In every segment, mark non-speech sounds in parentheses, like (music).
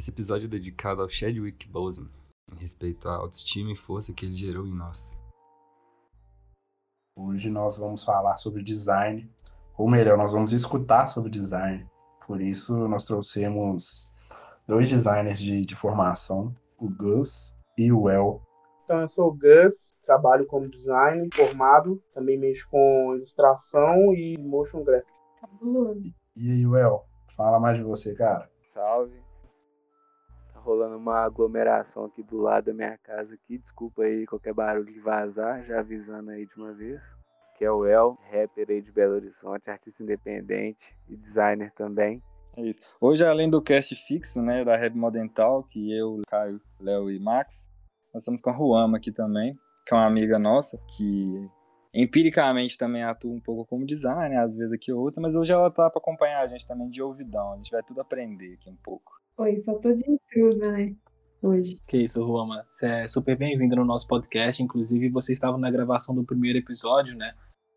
Esse episódio é dedicado ao Chadwick Boseman, em respeito à autoestima e força que ele gerou em nós. Hoje nós vamos falar sobre design, ou melhor, nós vamos escutar sobre design. Por isso nós trouxemos dois designers de, de formação, o Gus e o El. Então eu sou o Gus, trabalho como designer formado, também mexo com ilustração e motion graphic. E aí, El, fala mais de você, cara. Salve rolando uma aglomeração aqui do lado da minha casa aqui. Desculpa aí qualquer barulho de vazar, já avisando aí de uma vez. Que é o El, rapper aí de Belo Horizonte, artista independente e designer também. É isso. Hoje, além do cast fixo, né, da Rap Modern Talk, eu, Caio, Léo e Max, nós estamos com a Ruama aqui também, que é uma amiga nossa, que empiricamente também atua um pouco como designer, às vezes aqui ou outra, mas hoje ela tá para acompanhar a gente também de ouvidão, a gente vai tudo aprender aqui um pouco. Oi, só tô de intrusa, né? Hoje. Que isso, Ruama. Você é super bem-vindo no nosso podcast. Inclusive, você estava na gravação do primeiro episódio, né?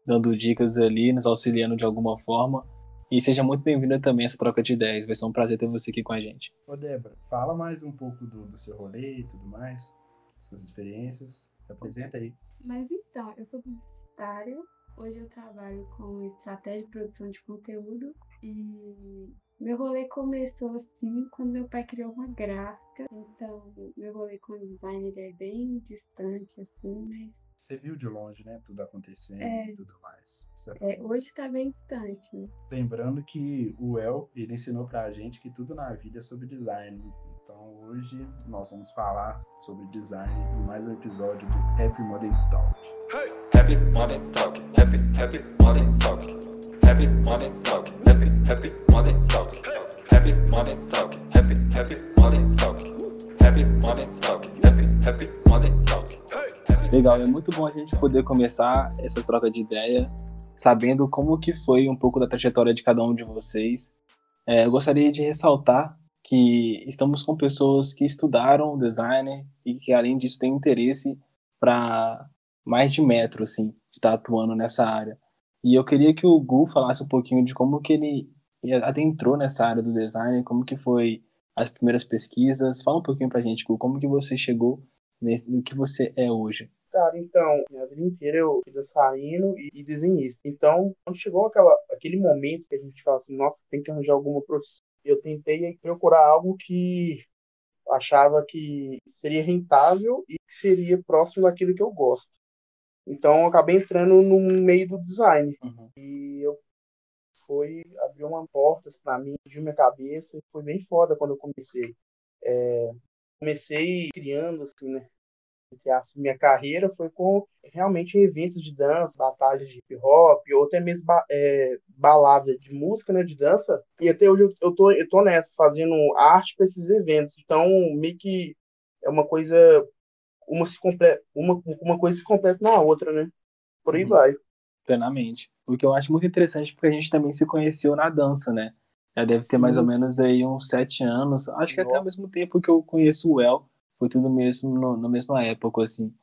Dando dicas ali, nos auxiliando de alguma forma. E seja muito bem-vinda também a essa troca de ideias. Vai ser um prazer ter você aqui com a gente. Ô, Débora, fala mais um pouco do, do seu rolê e tudo mais, suas experiências. Se apresenta aí. Mas então, eu sou publicitária. Hoje eu trabalho com estratégia de produção de conteúdo e meu rolê começou assim quando meu pai criou uma gráfica, então meu rolê com designer é bem distante assim, mas. Você viu de longe, né? Tudo acontecendo é, e tudo mais. É, hoje tá bem distante, né? Lembrando que o El, ele ensinou pra gente que tudo na vida é sobre design. Então hoje nós vamos falar sobre design em mais um episódio do Happy Modern Talk. Hey! Happy Modern Talk, Happy, Happy Modern Talk. Happy Modern Talk, Happy, Happy Modern Talk, Happy Modern Talk, Happy, Happy Modern Talk, Happy Modern Talk, Happy, Happy Modern Talk. Legal, é muito bom a gente poder começar essa troca de ideia sabendo como que foi um pouco da trajetória de cada um de vocês. É, eu gostaria de ressaltar que estamos com pessoas que estudaram design e que além disso têm interesse para mais de metro, assim, de estar tá atuando nessa área. E eu queria que o Gu falasse um pouquinho de como que ele adentrou nessa área do design, como que foi as primeiras pesquisas. Fala um pouquinho pra gente, Gu, como que você chegou nesse, no que você é hoje. Cara, então, minha vida inteira eu fui dançarino e, e desenhista. Então, quando chegou aquela, aquele momento que a gente fala assim, nossa, tem que arranjar alguma profissão, eu tentei procurar algo que achava que seria rentável e que seria próximo daquilo que eu gosto. Então eu acabei entrando no meio do design. Uhum. E eu foi abriu uma portas para mim, de minha cabeça, e foi bem foda quando eu comecei. É, comecei criando assim, né? Minha carreira foi com realmente eventos de dança, batalhas de hip hop, ou até mesmo é, balada de música, né, de dança. E até hoje eu, eu, tô, eu tô nessa, fazendo arte para esses eventos. Então, meio que é uma coisa uma, se completa, uma, uma coisa se completa na outra, né? Por aí uhum. vai. Plenamente. O que eu acho muito interessante porque a gente também se conheceu na dança, né? Já deve ter Sim. mais ou menos aí uns sete anos. Acho que até ao mesmo tempo que eu conheço o El. Foi tudo mesmo no, na mesma época, assim.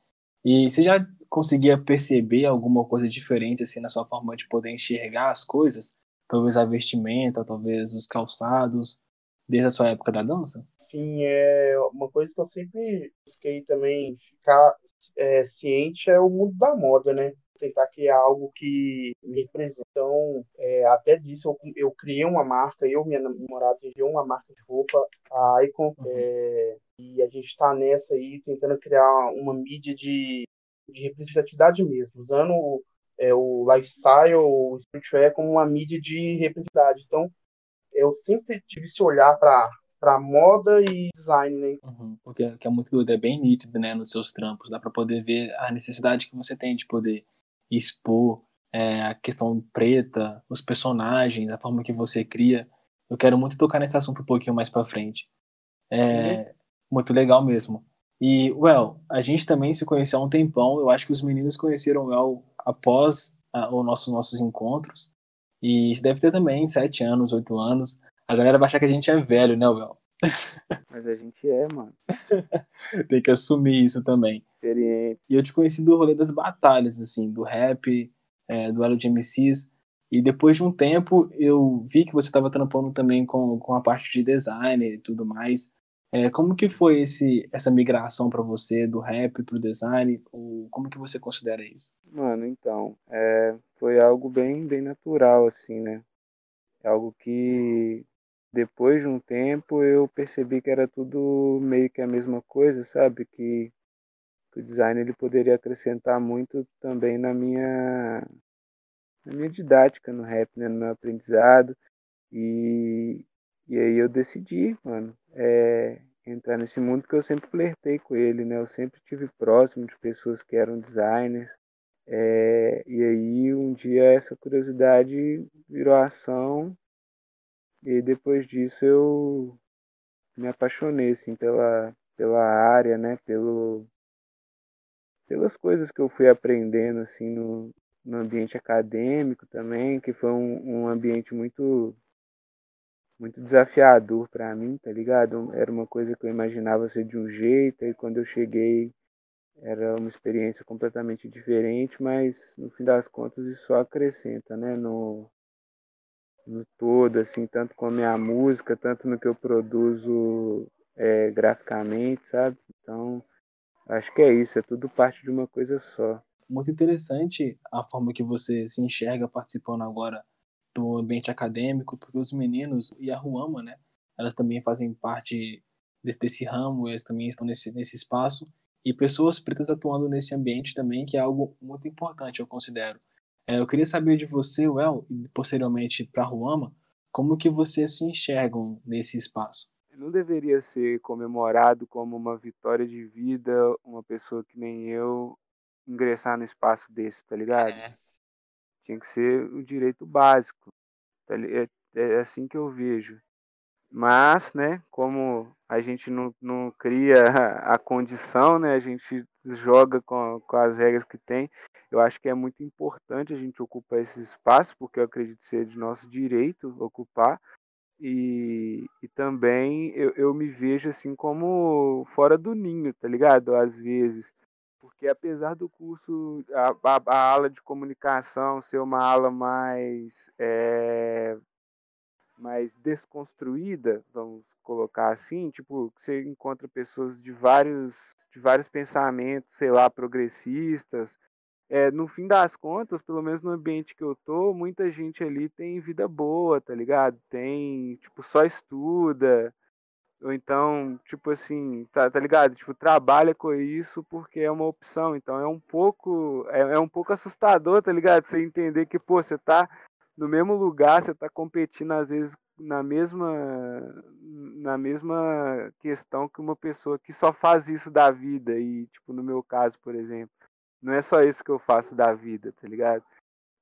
E você já conseguia perceber alguma coisa diferente, assim, na sua forma de poder enxergar as coisas? Talvez a vestimenta, talvez os calçados, desde a sua época da dança? Sim, é uma coisa que eu sempre busquei também ficar é, ciente é o mundo da moda, né? Tentar criar algo que me represente. Então, é, até disso, eu, eu criei uma marca, eu e minha namorada criou uma marca de roupa, a Icon, uhum. é, e a gente está nessa aí, tentando criar uma mídia de, de representatividade mesmo, usando é, o lifestyle, o streetwear como uma mídia de representatividade. Então, eu sempre tive esse olhar para para moda e design, né? Uhum, porque que é muito doido, é bem nítido, né, nos seus trampos, dá para poder ver a necessidade que você tem de poder expor é, a questão preta, os personagens, a forma que você cria. Eu quero muito tocar nesse assunto um pouquinho mais para frente. É muito legal mesmo. E, well, a gente também se conheceu há um tempão. Eu acho que os meninos conheceram o well após a, o nosso, nossos encontros. E isso deve ter também sete anos, oito anos. A galera vai achar que a gente é velho, né, Wel? Mas a gente é, mano. (laughs) Tem que assumir isso também. Experiente. E eu te conheci do rolê das batalhas, assim, do rap, é, do de MCs. E depois de um tempo, eu vi que você estava trampando também com, com a parte de design e tudo mais. É, como que foi esse, essa migração para você do rap pro design? Ou como que você considera isso? Mano, então, é, foi algo bem, bem natural, assim, né? É algo que depois de um tempo eu percebi que era tudo meio que a mesma coisa, sabe? Que, que o design ele poderia acrescentar muito também na minha, na minha didática no rap, né? No meu aprendizado. E, e aí eu decidi, mano, é, entrar nesse mundo que eu sempre flertei com ele, né? Eu sempre tive próximo de pessoas que eram designers. É, e aí um dia essa curiosidade virou ação e depois disso eu me apaixonei assim pela pela área, né? Pelo pelas coisas que eu fui aprendendo assim no, no ambiente acadêmico também, que foi um, um ambiente muito muito desafiador para mim, tá ligado? Era uma coisa que eu imaginava ser de um jeito, e quando eu cheguei era uma experiência completamente diferente, mas no fim das contas isso só acrescenta, né? No, no todo, assim, tanto com a minha música, tanto no que eu produzo é, graficamente, sabe? Então, acho que é isso, é tudo parte de uma coisa só. Muito interessante a forma que você se enxerga participando agora do ambiente acadêmico, porque os meninos e a Ruama, né, elas também fazem parte desse, desse ramo, eles também estão nesse, nesse espaço, e pessoas pretas atuando nesse ambiente também, que é algo muito importante, eu considero. É, eu queria saber de você, Well, e posteriormente para a Ruama, como que vocês se enxergam nesse espaço? Não deveria ser comemorado como uma vitória de vida, uma pessoa que nem eu ingressar no espaço desse, tá ligado? É. Tinha que ser o direito básico. tá É, é assim que eu vejo. Mas, né, como a gente não, não cria (laughs) a condição, né, a gente joga com, com as regras que tem, eu acho que é muito importante a gente ocupar esse espaço, porque eu acredito ser de nosso direito ocupar. E, e também eu, eu me vejo assim como fora do ninho, tá ligado? Às vezes. Porque apesar do curso, a, a, a aula de comunicação ser uma aula mais, é, mais desconstruída, vamos colocar assim, tipo, você encontra pessoas de vários, de vários pensamentos, sei lá, progressistas. É, no fim das contas, pelo menos no ambiente que eu tô, muita gente ali tem vida boa, tá ligado? Tem, tipo, só estuda, ou então, tipo assim, tá, tá ligado? Tipo, trabalha com isso porque é uma opção. Então é um pouco. É, é um pouco assustador, tá ligado? Você entender que, pô, você tá no mesmo lugar, você tá competindo, às vezes, na mesma. Na mesma questão que uma pessoa que só faz isso da vida. E, tipo, no meu caso, por exemplo, não é só isso que eu faço da vida, tá ligado?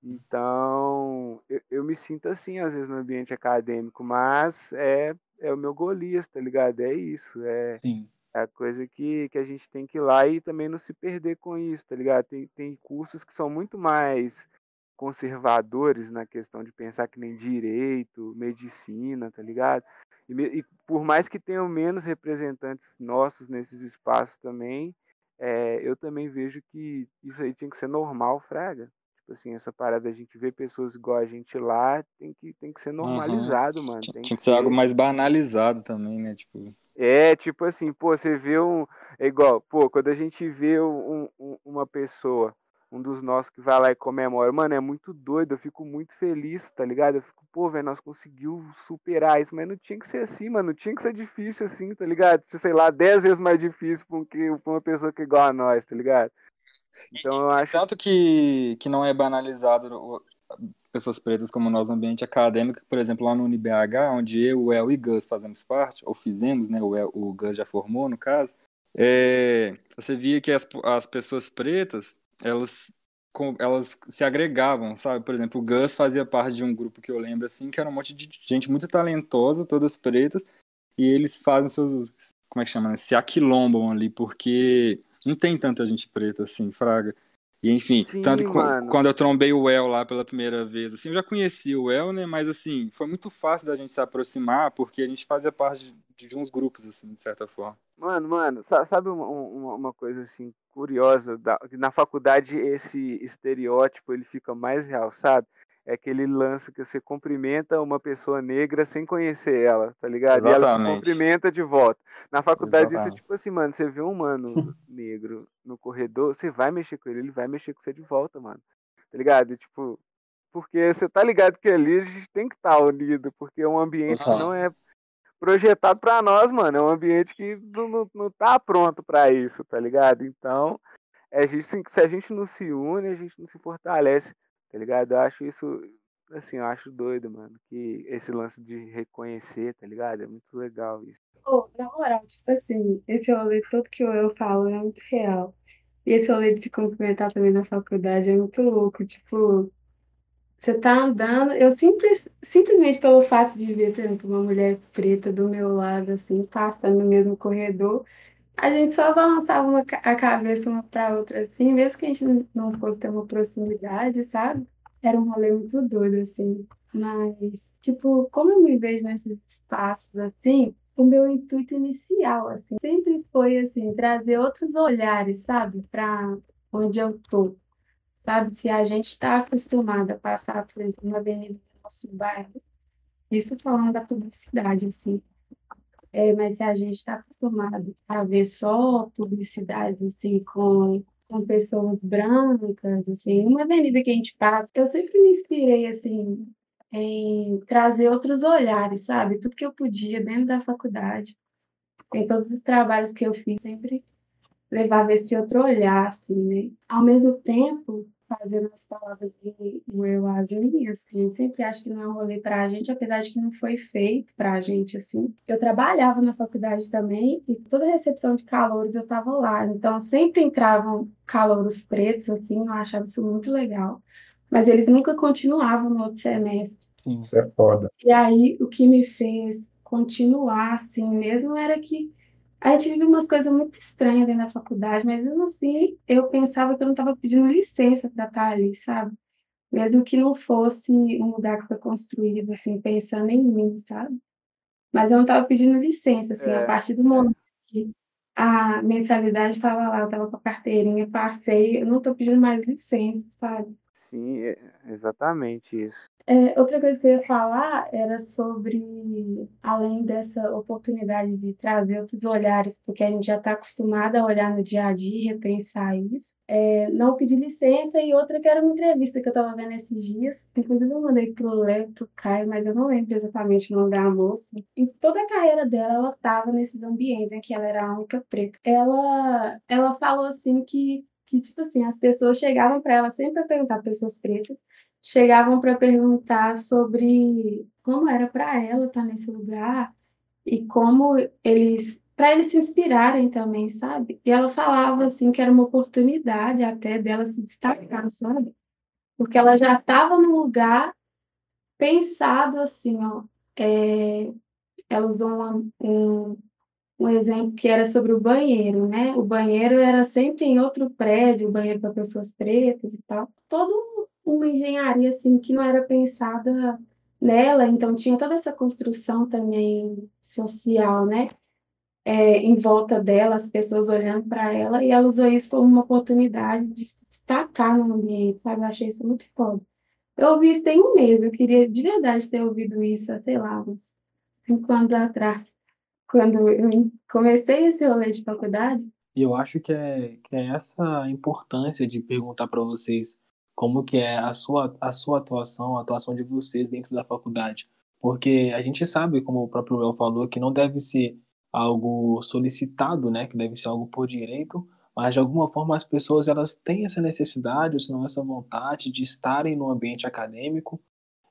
Então, eu, eu me sinto assim, às vezes, no ambiente acadêmico, mas é, é o meu Golias, tá ligado? É isso, é, Sim. é a coisa que, que a gente tem que ir lá e também não se perder com isso, tá ligado? Tem, tem cursos que são muito mais conservadores na questão de pensar que nem direito, medicina, tá ligado? E, e por mais que tenham menos representantes nossos nesses espaços também, é, eu também vejo que isso aí tinha que ser normal, fraga. Tipo assim, essa parada, a gente vê pessoas igual a gente lá, tem que, tem que ser normalizado, mano. Tinha Tem tinha que ser algo mais banalizado também, né? Tipo, É, tipo assim, pô, você vê um. É igual, pô, quando a gente vê um, um- uma pessoa, um dos nossos que vai lá e comemora, mano, é muito doido, eu fico muito feliz, tá ligado? Eu fico, pô, velho, nós conseguiu superar isso, mas não tinha que ser assim, mano, não tinha que ser difícil assim, tá ligado? Sei lá, dez vezes mais difícil pra, um uma pessoa que é igual a nós, tá ligado? Então eu acho. tanto que, que não é banalizado pessoas pretas como nós no ambiente acadêmico, por exemplo, lá no UniBH, onde eu, o El e Gus fazemos parte, ou fizemos, né? O, El, o Gus já formou, no caso. É, você via que as, as pessoas pretas, elas, elas se agregavam, sabe? Por exemplo, o Gus fazia parte de um grupo que eu lembro, assim, que era um monte de gente muito talentosa, todas pretas, e eles fazem seus, como é que chama, né? Se aquilombam ali, porque não tem tanta gente preta assim, fraga. E enfim, Sim, tanto que qu- mano. quando eu trombei o El lá pela primeira vez, assim, eu já conhecia o El, né? Mas assim, foi muito fácil da gente se aproximar, porque a gente fazia parte de, de uns grupos, assim, de certa forma. Mano, mano, sa- sabe uma, uma, uma coisa assim curiosa? Da, na faculdade esse estereótipo ele fica mais realçado. É aquele lance que você cumprimenta uma pessoa negra sem conhecer ela, tá ligado? E ela te Exatamente. cumprimenta de volta. Na faculdade, isso é Exatamente. tipo assim, mano, você vê um mano negro no corredor, você vai mexer com ele, ele vai mexer com você de volta, mano. Tá ligado? E, tipo, porque você tá ligado que ali a gente tem que estar unido, porque é um ambiente que Total. não é projetado pra nós, mano. É um ambiente que não, não, não tá pronto pra isso, tá ligado? Então, é, se a gente não se une, a gente não se fortalece, tá ligado? Eu acho isso, assim, eu acho doido, mano, que esse lance de reconhecer, tá ligado? É muito legal isso. Ô, na moral, tipo assim, esse rolê todo que eu falo é muito real. E esse rolê de se cumprimentar também na faculdade é muito louco. Tipo, você tá andando, eu simples, simplesmente pelo fato de ver, por exemplo, uma mulher preta do meu lado, assim, passando no mesmo corredor, a gente só balançava uma, a cabeça uma pra outra, assim, mesmo que a gente não- fosse ter uma proximidade, sabe? Era um rolê muito doido, assim. Mas, tipo, como eu me vejo nesses espaços, assim, o meu intuito inicial, assim, sempre foi, assim, trazer outros olhares, sabe, para onde eu tô, sabe? Se a gente está acostumado a passar, por exemplo, uma avenida do nosso bairro, isso falando da publicidade, assim, é, mas se a gente está acostumado a ver só publicidade, assim, com, com pessoas brancas, assim, uma avenida que a gente passa, eu sempre me inspirei, assim, em trazer outros olhares, sabe? Tudo que eu podia dentro da faculdade, em todos os trabalhos que eu fiz, sempre levava esse outro olhar, assim, né? Ao mesmo tempo, fazendo as palavras de eu as minhas, assim, eu sempre acho que não é um rolê pra gente, apesar de que não foi feito pra gente, assim. Eu trabalhava na faculdade também e toda recepção de calouros eu tava lá, então sempre entravam calouros pretos, assim, eu achava isso muito legal. Mas eles nunca continuavam no outro semestre. Sim. Isso é foda. E aí, o que me fez continuar assim mesmo era que a gente vive umas coisas muito estranhas dentro da faculdade, mas mesmo assim eu pensava que eu não estava pedindo licença para estar ali, sabe? Mesmo que não fosse um lugar que foi construído assim, pensando em mim, sabe? Mas eu não estava pedindo licença, assim, É, a partir do momento que a mensalidade estava lá, eu estava com a carteirinha, passei, eu não estou pedindo mais licença, sabe? Sim, é exatamente isso. É, outra coisa que eu ia falar era sobre, além dessa oportunidade de trazer outros olhares, porque a gente já está acostumado a olhar no dia a dia e repensar isso, é, não pedir licença, e outra que era uma entrevista que eu estava vendo esses dias, inclusive eu mandei pro Léo, pro Caio, mas eu não lembro exatamente o nome da moça. Em toda a carreira dela, ela estava nesses ambientes em que ela era a única preta. Ela, ela falou assim que, que tipo assim, as pessoas chegavam para ela sempre para perguntar, pessoas pretas, chegavam para perguntar sobre como era para ela estar nesse lugar e como eles, para eles se inspirarem também, sabe? E ela falava assim que era uma oportunidade até dela se destacar, sabe? Porque ela já estava num lugar pensado assim, ó. é, ela usou uma- um, um exemplo que era sobre o banheiro, né? O banheiro era sempre em outro prédio, o banheiro para pessoas pretas e tal. Toda uma engenharia assim que não era pensada nela, então tinha toda essa construção também social, né? É, em volta dela, as pessoas olhando para ela, e ela usou isso como uma oportunidade de se destacar no ambiente, sabe? Eu achei isso muito foda. Eu ouvi isso tem um mês, eu queria de verdade ter ouvido isso, sei lá, uns cinco anos atrás, quando eu comecei esse rolê de faculdade. E eu acho que é, que é essa importância de perguntar para vocês como que é a sua, a sua atuação, a atuação de vocês dentro da faculdade. Porque a gente sabe, como o próprio El falou, que não deve ser algo solicitado, né? Que deve ser algo por direito, mas de alguma forma as pessoas elas têm essa necessidade, ou se não essa vontade de estarem no ambiente acadêmico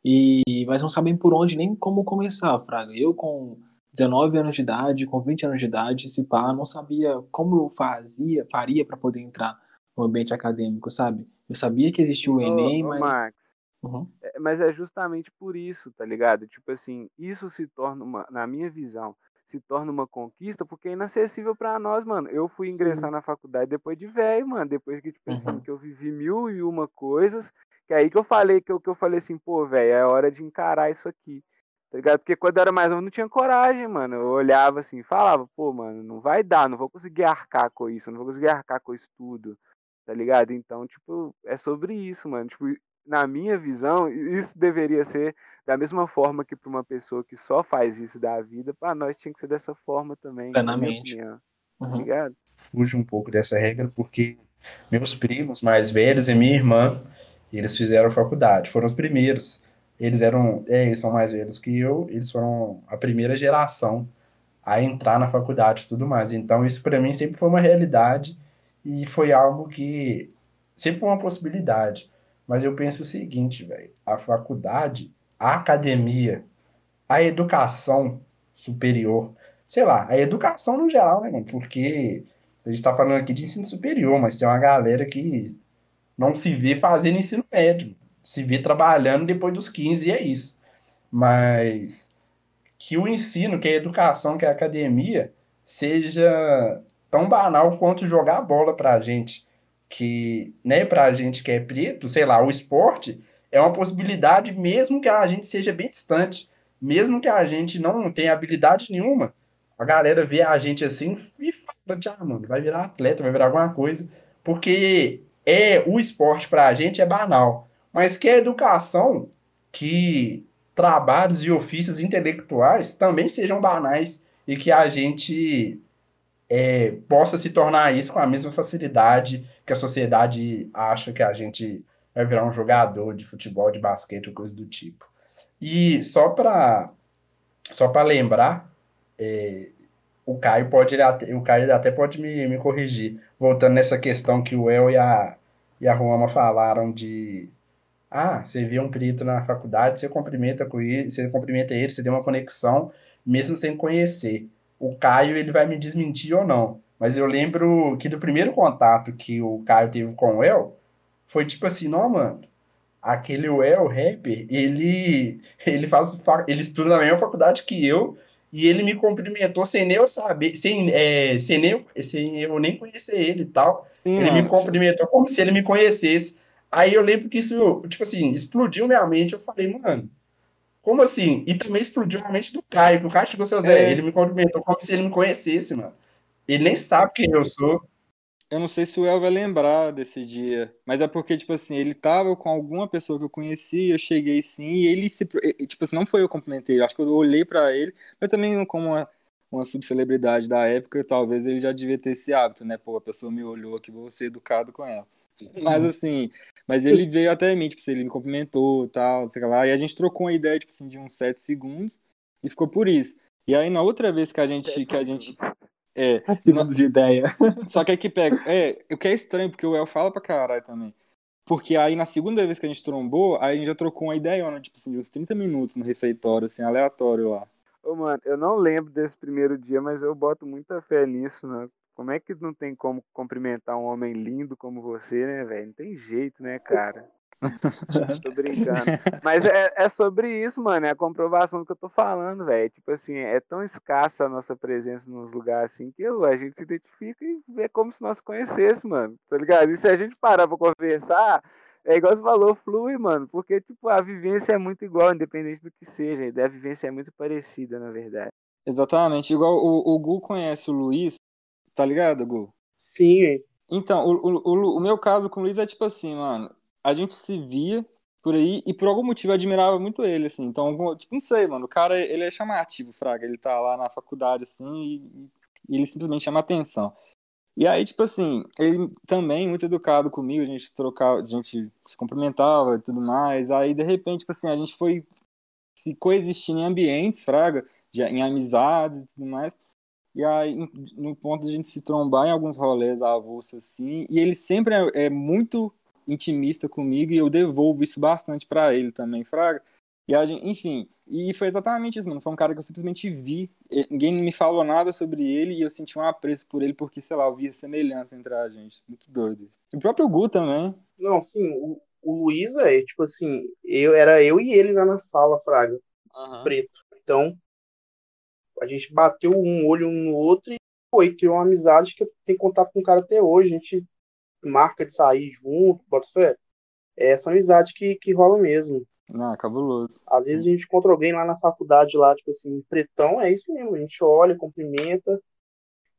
e mas não sabem por onde nem como começar, Fraga. Eu com 19 anos de idade, com 20 anos de idade, se pá, não sabia como eu fazia, faria para poder entrar no ambiente acadêmico, sabe? Eu sabia que existia o Enem, ô, mas Max, Uhum. é- mas é justamente por isso, tá ligado? Tipo assim, isso se torna uma, na minha visão, se torna uma conquista porque é inacessível pra nós, mano. Eu fui ingressar na faculdade depois de velho, mano, depois que tipo assim, Uhum. que eu vivi mil e uma coisas, que aí que eu falei que eu, que eu falei assim, pô, velho, é hora de encarar isso aqui. Tá ligado? Porque quando eu era mais novo, eu não tinha coragem, mano. Eu olhava assim, falava, pô, mano, não vai dar, não vou conseguir arcar com isso, não vou conseguir arcar com isso tudo, tá ligado? Então, tipo, é sobre isso, mano. Tipo, na minha visão, isso deveria ser da mesma forma que para uma pessoa que só faz isso da vida, para nós tinha que ser dessa forma também. na minha Plenamente. opinião, Uhum. tá ligado? Fuge um pouco dessa regra porque meus primos mais velhos e minha irmã, eles fizeram faculdade, foram os primeiros. Eles eram, é, eles são mais velhos que eu, eles foram a primeira geração a entrar na faculdade e tudo mais. Então isso para mim sempre foi uma realidade e foi algo que sempre foi uma possibilidade. Mas eu penso o seguinte, velho, a faculdade, a academia, a educação superior, sei lá, a educação no geral, né, mano? Porque a gente tá falando aqui de ensino superior, mas tem uma galera que não se vê fazendo ensino médio, se vê trabalhando depois dos 15 e é isso. Mas que o ensino, que a educação, que a academia seja tão banal quanto jogar bola pra gente, que, né, pra gente que é preto, sei lá, o esporte é uma possibilidade mesmo que a gente seja bem distante, mesmo que a gente não tenha habilidade nenhuma, a galera vê a gente assim e fala, ah, mano, vai virar atleta, vai virar alguma coisa, porque é o esporte pra gente é banal, mas que a educação, que trabalhos e ofícios intelectuais também sejam banais e que a gente é, possa se tornar isso com a mesma facilidade que a sociedade acha que a gente vai virar um jogador de futebol, de basquete ou coisa do tipo. E só para só para lembrar, é, o Caio pode ele até, o Caio até pode me, me corrigir, voltando nessa questão que o El e a, e a Ruama falaram de ah, você vê um perito na faculdade, você cumprimenta com ele, você cumprimenta ele, você tem uma conexão, mesmo sem conhecer. O Caio, ele vai me desmentir ou não. Mas eu lembro que do primeiro contato que o Caio teve com o El, foi tipo assim, não, mano, aquele El rapper, ele, ele faz, fa- ele estuda na mesma faculdade que eu, e ele me cumprimentou sem nem eu saber, sem, é, sem, nem, eu- sem eu nem conhecer ele e tal. Sim, Ele me mano. cumprimentou como se ele me conhecesse. Aí eu lembro que isso, tipo assim, explodiu minha mente. Eu falei, mano, como assim? E também explodiu a mente do Caio, que o Caio chegou seu Zé, É. ele me cumprimentou como se ele me conhecesse, mano. Ele nem sabe quem eu sou. Eu não sei se o El vai lembrar desse dia, mas é porque, tipo assim, ele tava com alguma pessoa que eu conhecia, eu cheguei sim, e ele se. Tipo assim, não foi eu que cumprimentei, acho que eu olhei pra ele, mas também como uma, uma subcelebridade da época, talvez ele já devia ter esse hábito, né? Pô, a pessoa me olhou aqui, vou ser educado com ela. Mas assim, mas ele veio até mim, tipo assim, ele me cumprimentou e tal, sei lá, e a gente trocou uma ideia, tipo assim, de uns sete segundos, e ficou por isso. E aí, na outra vez que a gente. Que a gente é, Segundos de ideia. (laughs) só que aí que pega. É, o que é estranho, porque o El fala pra caralho também. Porque aí na segunda vez que a gente trombou, aí a gente já trocou uma ideia, tipo assim, de uns 30 minutos no refeitório, assim, aleatório lá. Ô, mano, eu não lembro desse primeiro dia, mas eu boto muita fé nisso, né? Como é que não tem como cumprimentar um homem lindo como você, né, velho? Não tem jeito, né, cara? (laughs) tô brincando. Mas é, é sobre isso, mano. É a comprovação do que eu tô falando, velho. Tipo assim, é tão escassa a nossa presença nos lugares assim que a gente se identifica e vê como se nós conhecêssemos, mano. Tá ligado? E se a gente parar pra conversar, é igual você falou, flui, mano. Porque, tipo, a vivência é muito igual, independente do que seja. A vivência é muito parecida, na verdade. Exatamente, igual o, o Gu conhece o Luiz, tá ligado, Gu? Sim, Então, o, o, o, meu caso com o Luiz é tipo assim, mano, a gente se via por aí e por algum motivo eu admirava muito ele, assim. Então, algum- tipo, não sei, mano, o cara, ele é chamativo, fraga. Ele tá lá na faculdade, assim, e, e ele simplesmente chama atenção. E aí, tipo assim, ele também muito educado comigo, a gente trocava, a gente se cumprimentava e tudo mais. Aí, de repente, tipo assim, a gente foi se coexistindo em ambientes, fraga, em amizades e tudo mais. E aí, no ponto de a gente se trombar em alguns rolês avulsos assim, e ele sempre é, é muito intimista comigo e eu devolvo isso bastante pra ele também, fraga. E a gente, enfim, e foi exatamente isso, mano. Foi um cara que eu simplesmente vi, ninguém me falou nada sobre ele e eu senti um apreço por ele porque, sei lá, eu via semelhança entre a gente. Muito doido. E o próprio Gu também. Não, sim, o, o Luiz é, tipo assim, eu, era eu e ele lá na sala, Fraga, preto. Então, a gente bateu um olho um no outro e foi, criou uma amizade que eu tenho contato com o cara até hoje. A gente marca de sair junto, bota fé. É essa amizade que, que rola mesmo. Ah, cabuloso. Às vezes a gente encontra alguém lá na faculdade, lá, tipo assim, pretão, é isso mesmo. A gente olha, cumprimenta.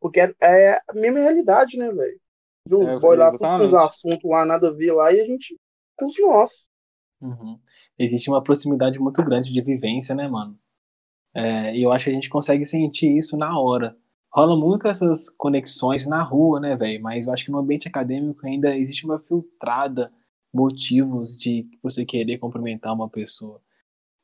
Porque é, é a mesma realidade, né, velho? Vê os É, boys lá com exatamente. assuntos lá, nada a ver lá, e a gente com os nossos. Uhum. Existe uma proximidade muito grande de vivência, né, mano? É, e eu acho que a gente consegue sentir isso na hora. Rola muito essas conexões na rua, né, velho? Mas eu acho que no ambiente acadêmico ainda existe uma filtrada motivos de você querer cumprimentar uma pessoa.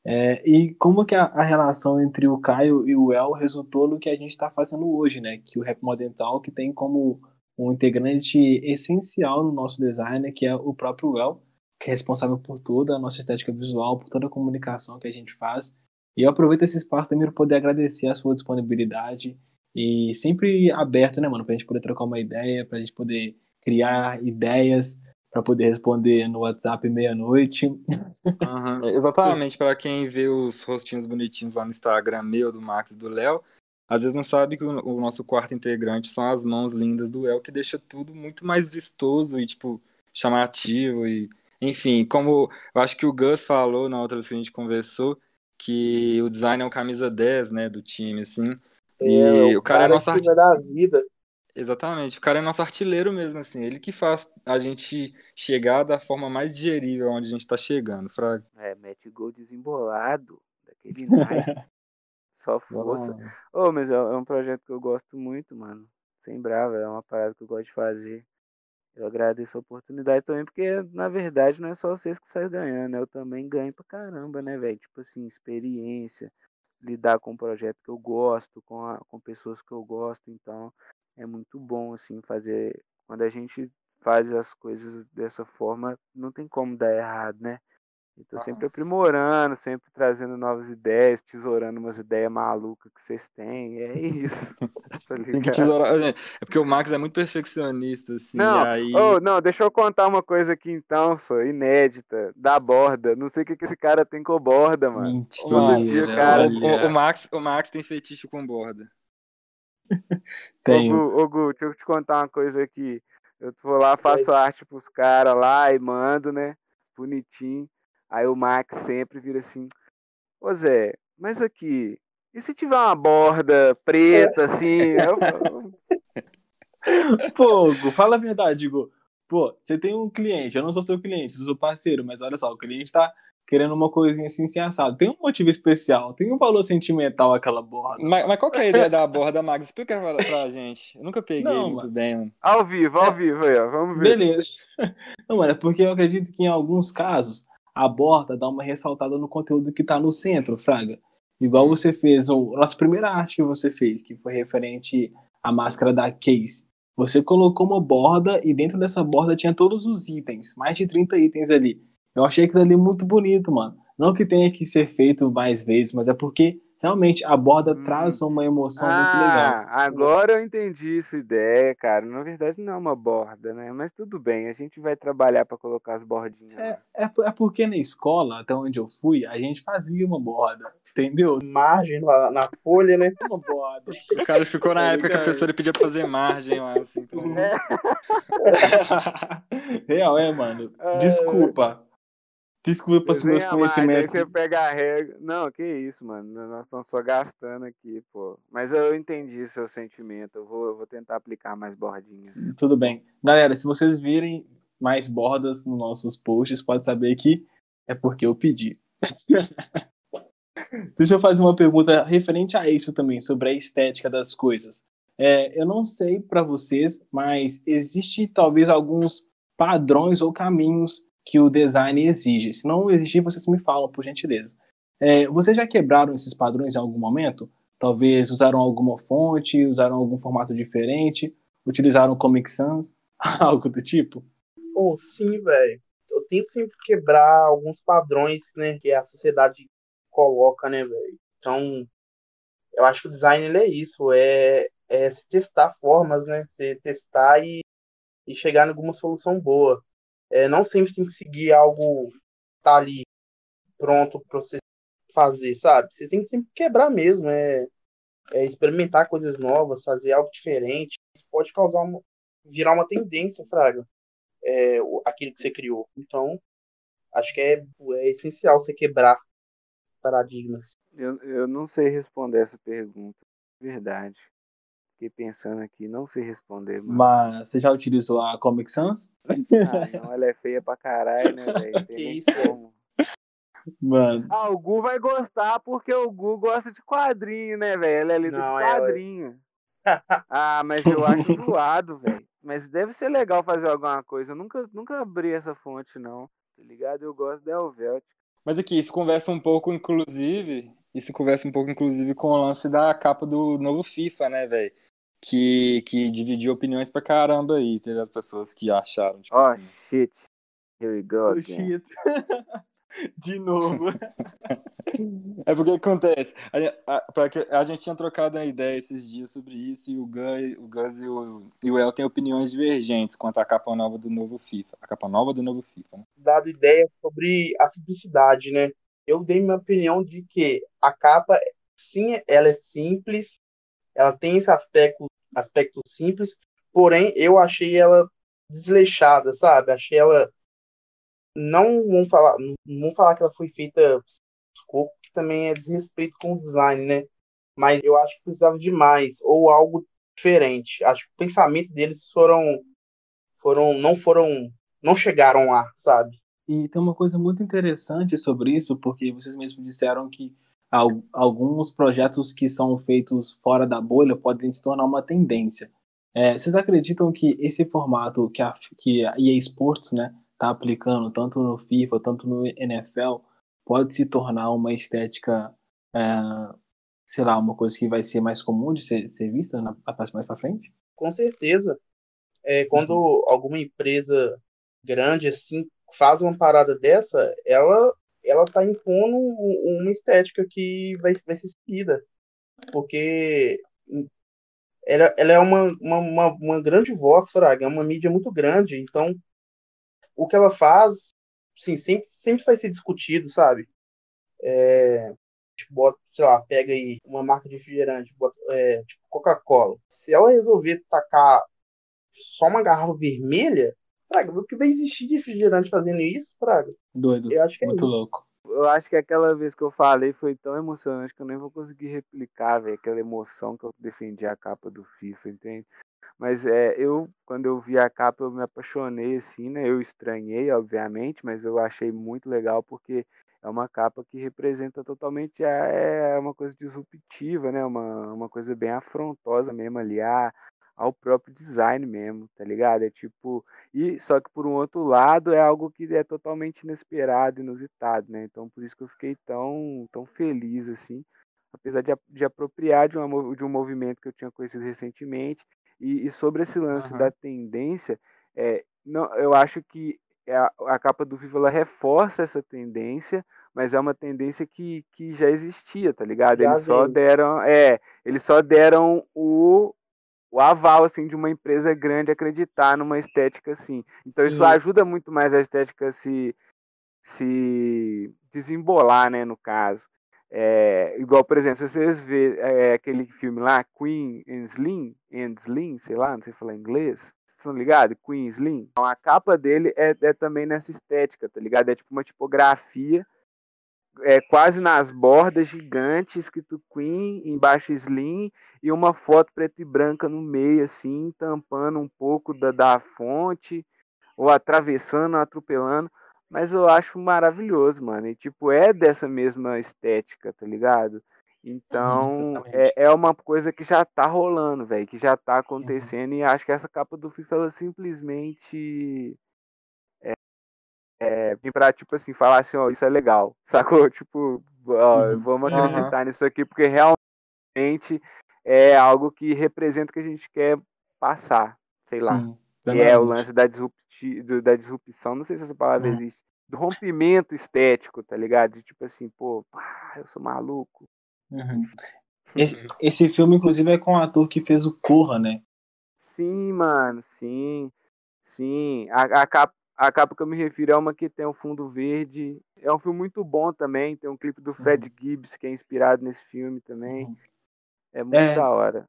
É, e como que a, a, relação entre o Caio e o El resultou no que a gente está fazendo hoje, né? Que o Rap Modern Talk tem como um integrante essencial no nosso design, que é o próprio El, que é responsável por toda a nossa estética visual, por toda a comunicação que a gente faz. E eu aproveito esse espaço também para poder agradecer a sua disponibilidade e sempre aberto, né, mano, para a gente poder trocar uma ideia, para a gente poder criar ideias, para poder responder no WhatsApp meia-noite. Uhum, exatamente, para quem vê os rostinhos bonitinhos lá no Instagram meu, do Max e do Léo, às vezes não sabe que o, nosso quarto integrante são as mãos lindas do El, que deixa tudo muito mais vistoso e, tipo, chamativo. E, enfim, como eu acho que o Gus falou na outra vez que a gente conversou, que o design é o camisa 10, né, do time, assim. É, e o cara, cara é nosso artilheiro. da vida. Exatamente, o cara é nosso artilheiro mesmo, assim. Ele que faz a gente chegar da forma mais digerível onde a gente tá chegando, Fraga. É, mete gol desembolado, daquele naipe. (laughs) Só força. Ô, oh, mas é, é um projeto que eu gosto muito, mano. Sem brava, é uma parada que eu gosto de fazer. Eu agradeço a oportunidade também, porque na verdade não é só vocês que saem ganhando, né? Eu também ganho pra caramba, né, velho? Tipo assim, experiência, lidar com um projeto que eu gosto, com, a, com pessoas que eu gosto, então é muito bom, assim, fazer. Quando a gente faz as coisas dessa forma, não tem como dar errado, né? Estou sempre aprimorando, sempre trazendo novas ideias, tesourando umas ideias malucas que vocês têm. É isso. (laughs) (laughs) Tá Tem que tesourar. É porque o Max é muito perfeccionista, assim. Não, aí... oh, não, deixa eu contar uma coisa aqui então, só, inédita, da borda. Não sei o que, que esse cara tem com borda, mano. Mentira, dia, cara. O, o, Max, o Max tem fetiche com borda. Tenho. Ô, Gu, Gu, deixa eu te contar uma coisa aqui. Eu vou lá, faço arte pros caras lá e mando, né? Bonitinho. Aí o Max sempre vira assim: Ô Zé, mas aqui, e se tiver uma borda preta é. assim? Eu... (laughs) Pô, Gu, fala a verdade, Gu. Pô, você tem um cliente, eu não sou seu cliente, eu sou seu parceiro, mas olha só, o cliente tá querendo uma coisinha assim, sem assado. Tem um motivo especial, tem um valor sentimental aquela borda. Mas, mas qual que é a ideia da borda, Max? Explica pra, pra gente. Eu nunca peguei não, muito mano. bem, mano. Ao vivo, ao é. vivo aí, ó. Vamos ver. Beleza. (laughs) Não, mano, é porque eu acredito que em alguns casos aborda, dá uma ressaltada no conteúdo que está no centro, Fraga. Igual você fez, a nossa primeira arte que você fez, que foi referente à máscara da Case. Você colocou uma borda e dentro dessa borda tinha todos os itens, mais de 30 itens ali. Eu achei aquilo ali muito bonito, mano. Não que tenha que ser feito mais vezes, mas é porque realmente a borda hum. traz uma emoção ah, muito legal. Agora eu entendi sua ideia, cara. Na verdade não é uma borda, né? Mas tudo bem, a gente vai trabalhar para colocar as bordinhas. É, é, é, porque na escola, até onde eu fui, a gente fazia uma borda. Entendeu? Margem lá na folha, né? Uma borda. O cara ficou na época que a professora pedia pra fazer margem lá, assim. É. (laughs) (laughs) Real, é, mano. Desculpa. Desculpa os meus conhecimentos. Aí você pega a regra. Não, que isso, mano. Nós estamos só gastando aqui, pô. Mas eu entendi seu sentimento. Eu vou, eu vou tentar aplicar mais bordinhas. Tudo bem. Galera, se vocês virem mais bordas nos nossos posts, pode saber que é porque eu pedi. (laughs) Deixa eu fazer uma pergunta referente a isso também, sobre a estética das coisas. É, eu não sei para vocês, mas existe talvez alguns padrões ou caminhos que o design exige. Se não exigir, vocês me falam, por gentileza. É, vocês já quebraram esses padrões em algum momento? Talvez usaram alguma fonte, usaram algum formato diferente, utilizaram Comic Sans, (laughs) algo do tipo? Oh, sim, velho. Eu tento sempre quebrar alguns padrões, né, que a sociedade coloca, né, velho. Então, eu acho que o design ele é isso, é, é se testar formas, né, se testar e, e chegar em alguma solução boa. É, não sempre tem que seguir algo tá ali pronto para você fazer, sabe? Você tem que sempre quebrar mesmo, é, é experimentar coisas novas, fazer algo diferente. Isso pode causar uma, virar uma tendência, Fraga, é, aquilo que você criou. Então, acho que é, é essencial você quebrar paradigmas. Eu, eu não sei responder essa pergunta, verdade. Fiquei pensando aqui, não sei responder. Mano. Mas você já utilizou a Comic Sans? Ah, não, ela é feia pra caralho, né, (laughs) velho? Tem que isso, como. Mano, Ah, o Gu vai gostar porque o Gu gosta de quadrinho, né, velho? Ele é lido de Não, é, ué. quadrinho. (laughs) ah, mas eu (laughs) acho zoado, velho. Mas deve ser legal fazer alguma coisa. Eu nunca, nunca abri essa fonte, não. Tá ligado? Eu gosto da Helvética. Mas aqui, isso conversa um pouco, inclusive, isso conversa um pouco, inclusive, com o lance da capa do novo FIFA, né, velho? Que, que dividiu opiniões pra caramba aí. Teve as pessoas que acharam, tipo Ó, assim. shit. Here we go oh, again. shit. (laughs) De novo. (laughs) É porque acontece. A, a, pra que- a gente tinha trocado uma ideia esses dias sobre isso e o Gus, o Gus e, o, e o El têm opiniões divergentes quanto à capa nova do novo FIFA. A capa nova do novo FIFA, né? dado ideia sobre a simplicidade, né? Eu dei minha opinião de que a capa, sim, ela é simples, ela tem esse aspecto, aspecto simples, porém eu achei ela desleixada, sabe? Achei ela não vamos falar, não vamos falar que ela foi feita escopo, que também é desrespeito com o design, né? Mas eu acho que precisava de mais ou algo diferente. Acho que o pensamento deles foram foram não foram não chegaram lá, sabe? E tem uma coisa muito interessante sobre isso, porque vocês mesmos disseram que al- alguns projetos que são feitos fora da bolha podem se tornar uma tendência. É, vocês acreditam que esse formato que a, que a EA Sports né, está aplicando, tanto no FIFA, tanto no NFL, pode se tornar uma estética, é, sei lá, uma coisa que vai ser mais comum de ser, ser vista na, mais para frente? Com certeza. É, quando alguma empresa grande assim faz uma parada dessa, ela ela tá impondo um- uma estética que vai, vai ser seguida. Porque ela, ela é uma, uma, uma, uma grande voz, Fraga, é uma mídia muito grande. Então, o que ela faz, sim, sempre, sempre vai ser discutido, sabe? É, tipo, bota, sei lá, pega aí uma marca de refrigerante, bota, é, tipo Coca-Cola. Se ela resolver tacar só uma garrafa vermelha, Fraga, o que vai existir de refrigerante fazendo isso, Fraga? Doido, Eu acho que é muito isso. louco. Eu acho que aquela vez que eu falei foi tão emocionante que eu nem vou conseguir replicar, velho, aquela emoção que eu defendi a capa do FIFA, entende? Mas é, eu, quando eu vi a capa, eu me apaixonei, assim, né? Eu estranhei, obviamente, mas eu achei muito legal porque é uma capa que representa totalmente a, é uma coisa disruptiva, né? Uma, uma coisa bem afrontosa mesmo ali, a, ao próprio design mesmo, tá ligado? É tipo, e só que por um outro lado é algo que é totalmente inesperado, inusitado, né? Então por isso que eu fiquei tão, tão feliz assim, apesar de, de apropriar de, uma, de um movimento que eu tinha conhecido recentemente. E, e sobre esse lance Aham. da tendência, é, não, eu acho que a, a capa do Viva ela reforça essa tendência, mas é uma tendência que, que já existia, tá ligado? Já Eles só deram, é, eles só deram o o aval assim de uma empresa grande acreditar numa estética assim. Então isso Sim. ajuda muito mais a estética se se desembolar, né, no caso. É, igual, por exemplo, se vocês verem é, aquele filme lá, Queen and Slim, and Slim, sei lá, não sei falar inglês, vocês estão ligados? Queen Slim. Então, a capa dele é, é também nessa estética, tá ligado? É tipo uma tipografia é, quase nas bordas gigante, escrito Queen, embaixo Slim, e uma foto preta e branca no meio, assim, tampando um pouco da, da fonte, ou atravessando, atropelando. Mas eu acho maravilhoso, mano. E, tipo, é dessa mesma estética, tá ligado? Então, exatamente. é, é uma coisa que já tá rolando, velho, que já tá acontecendo, e acho que essa capa do FIFA, ela simplesmente é, vim pra, tipo assim, falar assim, ó, isso é legal, (laughs) sacou? Tipo, Uhum. vamos acreditar nisso aqui, porque realmente é algo que representa o que a gente quer passar, sei lá. Sim, Que é o lance da, disrupti da disrupção, não sei se essa palavra Uhum. existe, do rompimento estético, tá ligado? De tipo assim, pô, pá, eu sou maluco. Uhum. Esse, (laughs) esse filme, inclusive, é com o ator que fez o Corra, né? Sim, mano, sim, sim. A, a, capa, a capa que eu me refiro é uma que tem um fundo verde. É um filme muito bom também. Tem um clipe do Fred Gibbs que é inspirado nesse filme também. Uhum. É muito É. da hora.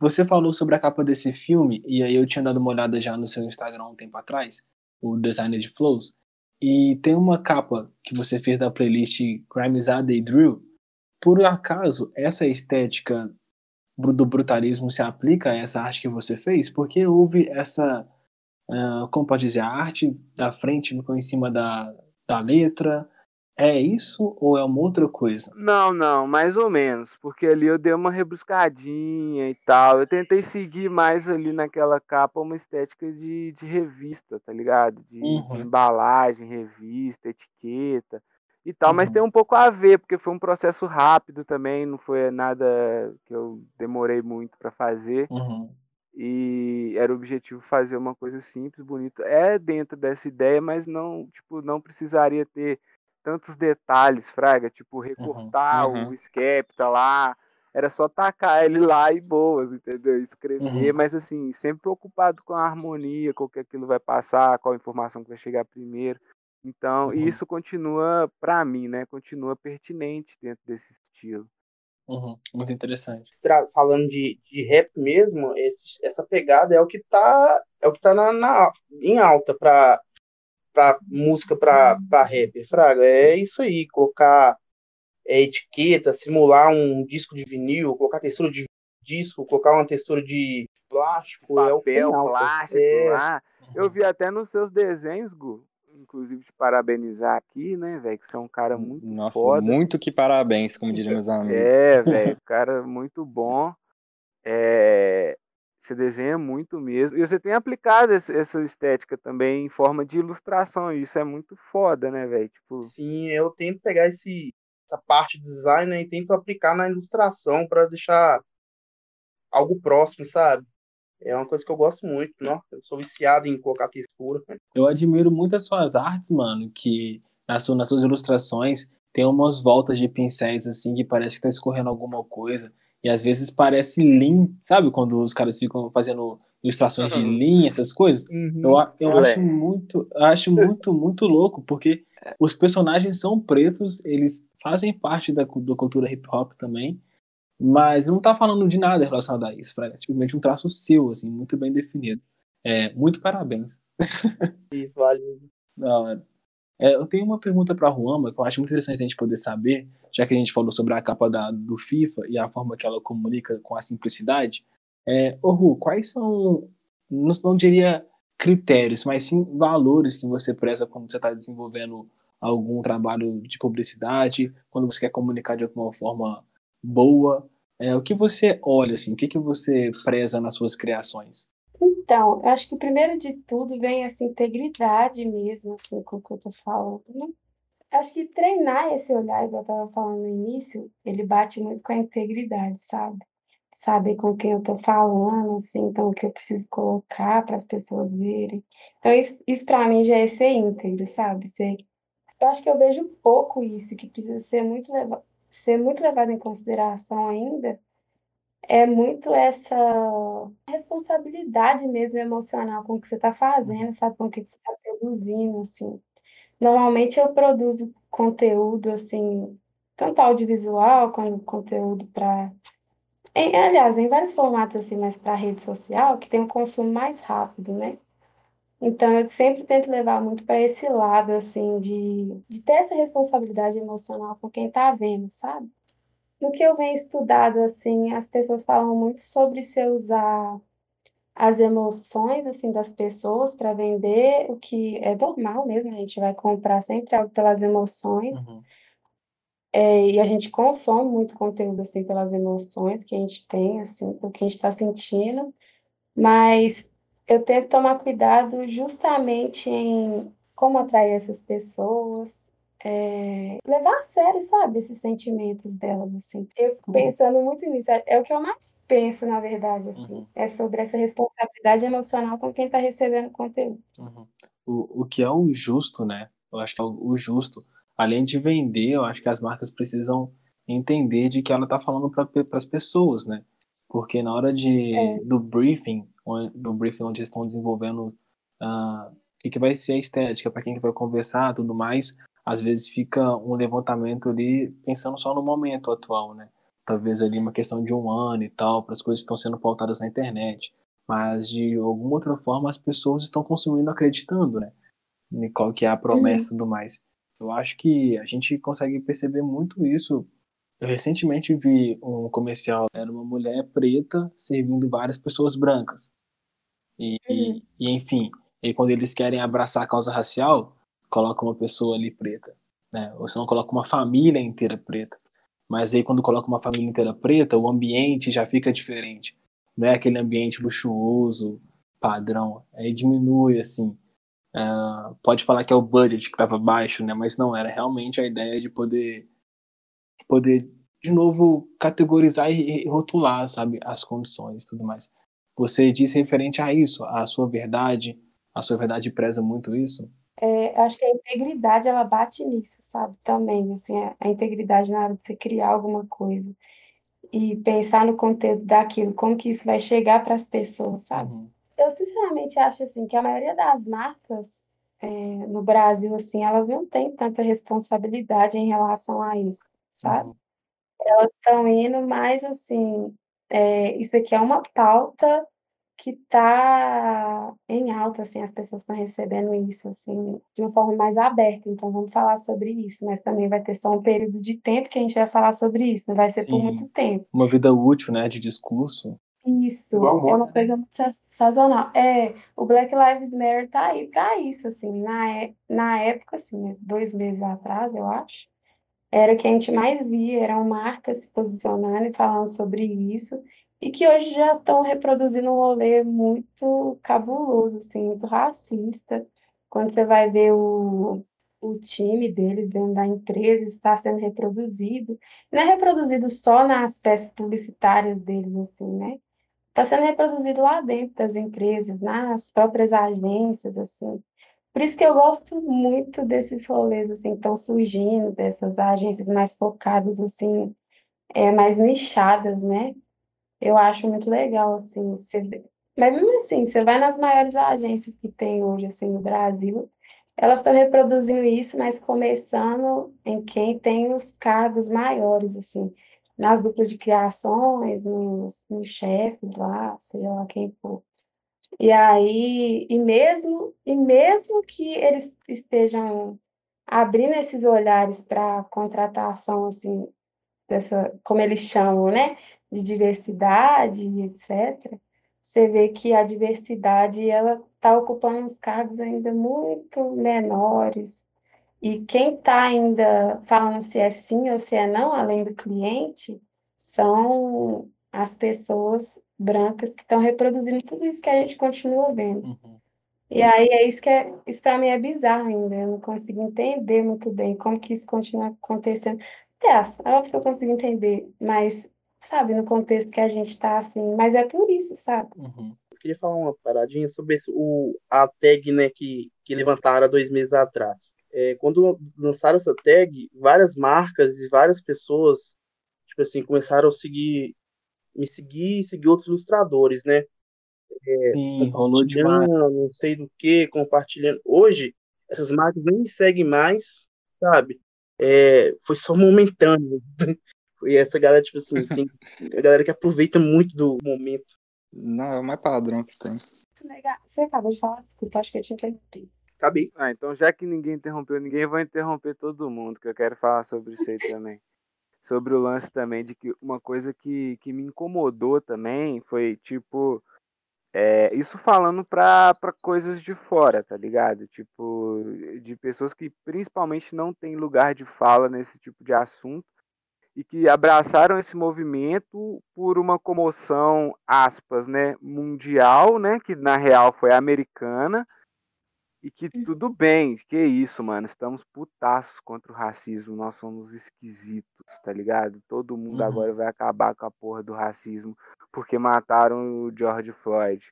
Você falou sobre a capa desse filme, e aí eu tinha dado uma olhada já no seu Instagram um tempo atrás, o Designer de Flows, e tem uma capa que você fez da playlist Grimezada e Drill. Por acaso, essa estética do brutalismo se aplica a essa arte que você fez? Porque houve essa, ah, como pode dizer, a arte da frente ficou em cima da, da letra, É isso ou é uma outra coisa? Não, não, mais ou menos, porque ali eu dei uma rebuscadinha e tal. Eu tentei seguir mais ali naquela capa uma estética de, de revista, tá ligado? De, Uhum. de embalagem, revista, etiqueta e tal, mas Uhum. tem um pouco a ver, porque foi um processo rápido também, não foi nada que eu demorei muito pra fazer. Uhum. E era o objetivo fazer uma coisa simples, bonita. É dentro dessa ideia, mas não, tipo, não precisaria ter tantos detalhes, fraga, tipo, recortar uhum. o skepta lá, era só tacar ele lá e boas, entendeu? Escrever, Uhum. mas assim, sempre preocupado com a harmonia, com o que aquilo vai passar, qual a informação que vai chegar primeiro. Então, Uhum. isso continua, pra mim, né? Continua pertinente dentro desse estilo. Uhum. Muito interessante. Tra- falando de, de rap mesmo, esse- essa pegada é o que tá, é o que tá na, na- em alta pra, pra música pra, pra rap, Fraga. É isso aí, colocar é, etiqueta, simular um disco de vinil, colocar textura de disco, colocar uma textura de plástico, é o Papel, alta. plástico É, lá. Eu vi até nos seus desenhos, Gu, inclusive te parabenizar aqui, né, velho? Que você é um cara muito Nossa, foda. muito que parabéns, como diriam meus amigos. É, (laughs) velho, cara muito bom. É, você desenha muito mesmo. E você tem aplicado esse- essa estética também em forma de ilustração. E isso é muito foda, né, velho? Tipo, Sim, eu tento pegar esse, essa parte do design né, e tento aplicar na ilustração para deixar algo próximo, sabe? É uma coisa que eu gosto muito, não? Eu sou viciado em colocar textura. Eu admiro muito as suas artes, mano, que nas, su- nas suas ilustrações tem umas voltas de pincéis, assim, que parece que tá escorrendo alguma coisa. E às vezes parece lean, sabe? Quando os caras ficam fazendo ilustrações de lean, essas coisas. Eu, a- eu Filé. acho muito, eu acho muito, (laughs) muito louco, porque os personagens são pretos, eles fazem parte da, da cultura hip hop também, mas não tá falando de nada relacionado a isso, Fraga. É simplesmente um traço seu, assim, muito bem definido. É, muito parabéns. Isso, vale. Da hora. É, eu tenho uma pergunta para a Ruama que eu acho muito interessante a gente poder saber, já que a gente falou sobre a capa da, do FIFA e a forma que ela comunica com a simplicidade. É, ô Ru, quais são, não, não diria critérios, mas sim valores que você preza quando você está desenvolvendo algum trabalho de publicidade, quando você quer comunicar de alguma forma boa? É, o que você olha, assim, o que, que você preza nas suas criações? Então, eu acho que primeiro de tudo vem essa integridade mesmo, assim, com o que eu tô falando, né? Acho que treinar esse olhar, igual eu tava falando no início, ele bate muito com a integridade, sabe? Saber com quem eu tô falando, assim, então o que eu preciso colocar para as pessoas verem. Então, isso, isso para mim já é ser íntegro, sabe? Ser, eu acho que eu vejo pouco isso, que precisa ser muito, leva, ser muito levado em consideração ainda, é muito essa responsabilidade mesmo emocional com o que você está fazendo, sabe? Com o que você está produzindo, assim. Normalmente eu produzo conteúdo, assim, tanto audiovisual quanto conteúdo para... Aliás, em vários formatos, assim, mas para rede social, que tem um consumo mais rápido, né? Então, eu sempre tento levar muito para esse lado, assim, de, de ter essa responsabilidade emocional com quem está vendo, sabe? No que eu venho estudado, assim, as pessoas falam muito sobre se usar as emoções, assim, das pessoas para vender, o que é normal mesmo, a gente vai comprar sempre algo pelas emoções, Uhum. é, e a gente consome muito conteúdo, assim, pelas emoções que a gente tem, assim, o que a gente está sentindo, mas eu tento tomar cuidado justamente em como atrair essas pessoas, é, levar a sério, sabe, esses sentimentos delas, assim. Eu fico pensando muito nisso, é, é o que eu mais penso, na verdade, assim, Uhum. é sobre essa responsabilidade emocional com quem está recebendo o conteúdo. Uhum. O, o que é o justo, né? Eu acho que é o, o justo. Além de vender, eu acho que as marcas precisam entender de que ela está falando para as pessoas, né? Porque na hora de, É. do briefing, do briefing onde estão desenvolvendo ah, o que, vai ser a estética, para quem que vai conversar, tudo mais, às vezes fica um levantamento ali pensando só no momento atual, né? Talvez ali uma questão de um ano e tal, para as coisas que estão sendo pautadas na internet. Mas de alguma outra forma as pessoas estão consumindo acreditando, né? Em qual que é a promessa e tudo mais. Eu acho que a gente consegue perceber muito isso. Eu recentemente vi um comercial, era uma mulher preta servindo várias pessoas brancas. E, Uhum. e enfim, e quando eles querem abraçar a causa racial, coloca uma pessoa ali preta. né? Você não coloca uma família inteira preta. Mas aí quando coloca uma família inteira preta, o ambiente já fica diferente. Não é aquele ambiente luxuoso, padrão. Aí diminui, assim. Uh, pode falar que é o budget que estava baixo, né? Mas não, era realmente a ideia de poder, poder de novo, categorizar e rotular, sabe, as condições e tudo mais. Você disse referente a isso, a sua verdade, a sua verdade preza muito isso? É, eu acho que a integridade, ela bate nisso, sabe, também, assim, a, a integridade na hora de você criar alguma coisa e pensar no conteúdo daquilo, como que isso vai chegar para as pessoas, sabe? Uhum. Eu sinceramente acho assim que a maioria das marcas é, no Brasil assim, elas não têm tanta responsabilidade em relação a isso, sabe? Uhum. Elas estão indo mais assim, é, isso aqui é uma pauta que está em alta, assim, as pessoas estão recebendo isso, assim, de uma forma mais aberta, então vamos falar sobre isso, mas também vai ter só um período de tempo que a gente vai falar sobre isso, não vai ser por Sim. muito tempo. Uma vida útil, né, de discurso. Isso, Igual é uma né? coisa muito sa- sazonal. É, o Black Lives Matter tá aí pra isso, assim, na, é- na época, assim, né, dois meses atrás, eu acho, era o que a gente mais via, eram marcas se posicionando e falando sobre isso, e que hoje já estão reproduzindo um rolê muito cabuloso, assim, muito racista. Quando você vai ver o, o time deles dentro da empresa, está sendo reproduzido. Não é reproduzido só nas peças publicitárias deles, assim, né? Está sendo reproduzido lá dentro das empresas, nas próprias agências, assim. Por isso que eu gosto muito desses rolês, assim, estão surgindo, dessas agências mais focadas, assim, é, mais nichadas, né? Eu acho muito legal, assim, você. Mas mesmo assim, você vai nas maiores agências que tem hoje, assim, no Brasil, elas estão reproduzindo isso, mas começando em quem tem os cargos maiores, assim, nas duplas de criações, nos, nos chefes lá, seja lá quem for. E aí, e mesmo, e mesmo que eles estejam abrindo esses olhares para contratação, assim, dessa, como eles chamam, né, de diversidade, etc., você vê que a diversidade ela está ocupando uns cargos ainda muito menores. E quem está ainda falando se é sim ou se é não, além do cliente, são as pessoas brancas que estão reproduzindo tudo isso que a gente continua vendo. Uhum. E aí é isso que é, isso para mim é bizarro ainda. Eu não consigo entender muito bem como que isso continua acontecendo. É, é óbvio que eu consigo entender, mas, sabe, no contexto que a gente está assim, mas é por isso, sabe? Uhum. Eu queria falar uma paradinha sobre esse, o, a tag né, que, que levantaram há dois meses atrás. É, quando lançaram essa tag, várias marcas e várias pessoas, tipo assim, começaram a seguir, me seguir e seguir outros ilustradores, né? Sim, rolou demais. Não sei do que, compartilhando. Hoje, essas marcas nem me seguem mais, sabe? É, foi só momentâneo. (laughs) E essa galera, tipo assim, tem (laughs) a galera que aproveita muito do momento. Não, é o mais padrão que tem. Você acabou de falar, desculpa, acho que eu tinha interrompido. Acabei. Ah, então já que ninguém interrompeu ninguém, eu vou interromper todo mundo, que eu quero falar sobre isso aí também. Sobre o lance também de que uma coisa que, que me incomodou também foi, tipo, é, isso falando pra coisas de fora, tá ligado? Tipo, de pessoas que principalmente não têm lugar de fala nesse tipo de assunto e que abraçaram esse movimento por uma comoção, aspas, né, mundial, né, que na real foi americana, e que tudo bem, que isso, mano, estamos putaços contra o racismo, nós somos esquisitos, tá ligado? Todo mundo Uhum. agora vai acabar com a porra do racismo, porque mataram o George Floyd.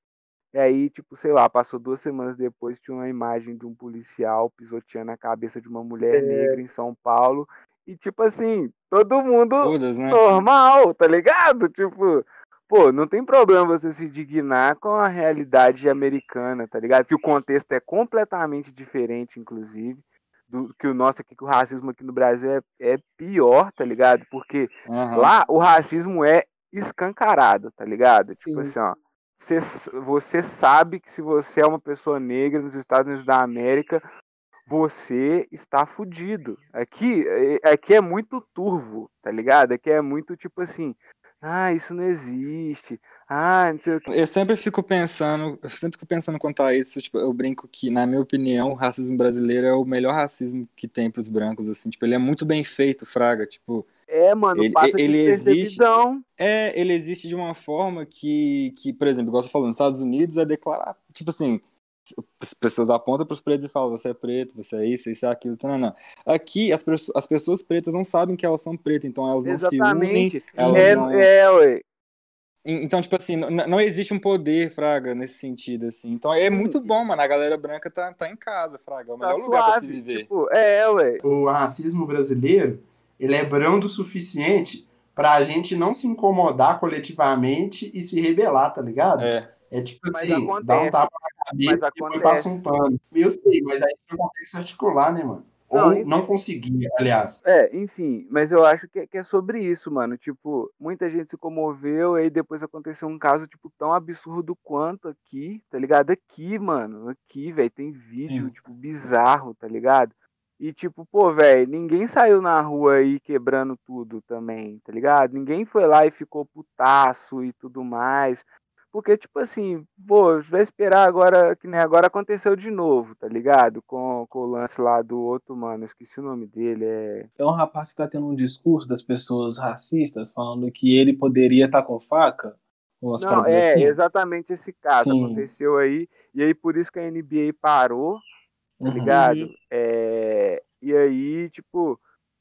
E aí, tipo, sei lá, passou duas semanas depois, tinha uma imagem de um policial pisoteando a cabeça de uma mulher É. negra em São Paulo, e tipo assim, todo mundo Todas, né? normal, tá ligado? Tipo, pô, não tem problema você se dignar com a realidade americana, tá ligado? Que o contexto é completamente diferente, inclusive, do que o nosso aqui, que o racismo aqui no Brasil é, é pior, tá ligado? Porque Aham. lá o racismo é escancarado, tá ligado? Tipo Sim. assim, ó. Você, você sabe que se você é uma pessoa negra nos Estados Unidos da América, você está fudido. Aqui, é- aqui é muito turvo, tá ligado? Aqui é muito tipo assim, Ah, isso não existe. Ah, não sei o que. Eu sempre fico pensando, eu sempre fico pensando quanto a isso, tipo, eu brinco que, na minha opinião, o racismo brasileiro é o melhor racismo que tem pros brancos, assim, tipo, ele é muito bem feito, fraga, tipo, É, mano, Ele- passa ele existe- é, ele existe de uma forma que, que, por exemplo, igual você falou, nos Estados Unidos é declarar, tipo assim, as pessoas apontam pros pretos e falam, você é preto, você é isso, isso é aquilo, não, não. Aqui, as, as pessoas pretas não sabem que elas são pretas, então elas não se unem, Exatamente. elas É, não... é, ué. Então, tipo assim, n- não existe um poder, Fraga, nesse sentido, assim. Então é muito bom, mano. A galera branca tá, tá em casa, Fraga. É o Tá melhor lugar pra se suave. viver. Tipo, é, ué. O racismo brasileiro, ele é brando o suficiente pra gente não se incomodar coletivamente e se rebelar, tá ligado? É. É tipo Mas assim, dá um acontece. tapa na cabeça e depois acontece. passa um pano. Eu sei, mas aí você não consegue se articular, né, mano? Não, Ou então- não conseguia, aliás. É, enfim, mas eu acho que, é- que é sobre isso, mano. Tipo, muita gente se comoveu, aí depois aconteceu um caso, tipo, tão absurdo quanto aqui, tá ligado? Aqui, mano, aqui, velho, tem vídeo, Sim. tipo, bizarro, tá ligado? E, tipo, pô, velho, ninguém saiu na rua aí quebrando tudo também, tá ligado? Ninguém foi lá e ficou putaço e tudo mais. Porque, tipo assim, pô, vai esperar agora, que nem agora aconteceu de novo, tá ligado? Com, com o lance lá do outro mano, esqueci o nome dele, é. É um rapaz que tá tendo um discurso das pessoas racistas falando que ele poderia estar com faca. Ou as Não, é assim. exatamente esse caso. Sim. Aconteceu aí, e aí por isso que a NBA parou, tá Uhum. ligado? É, e aí, tipo,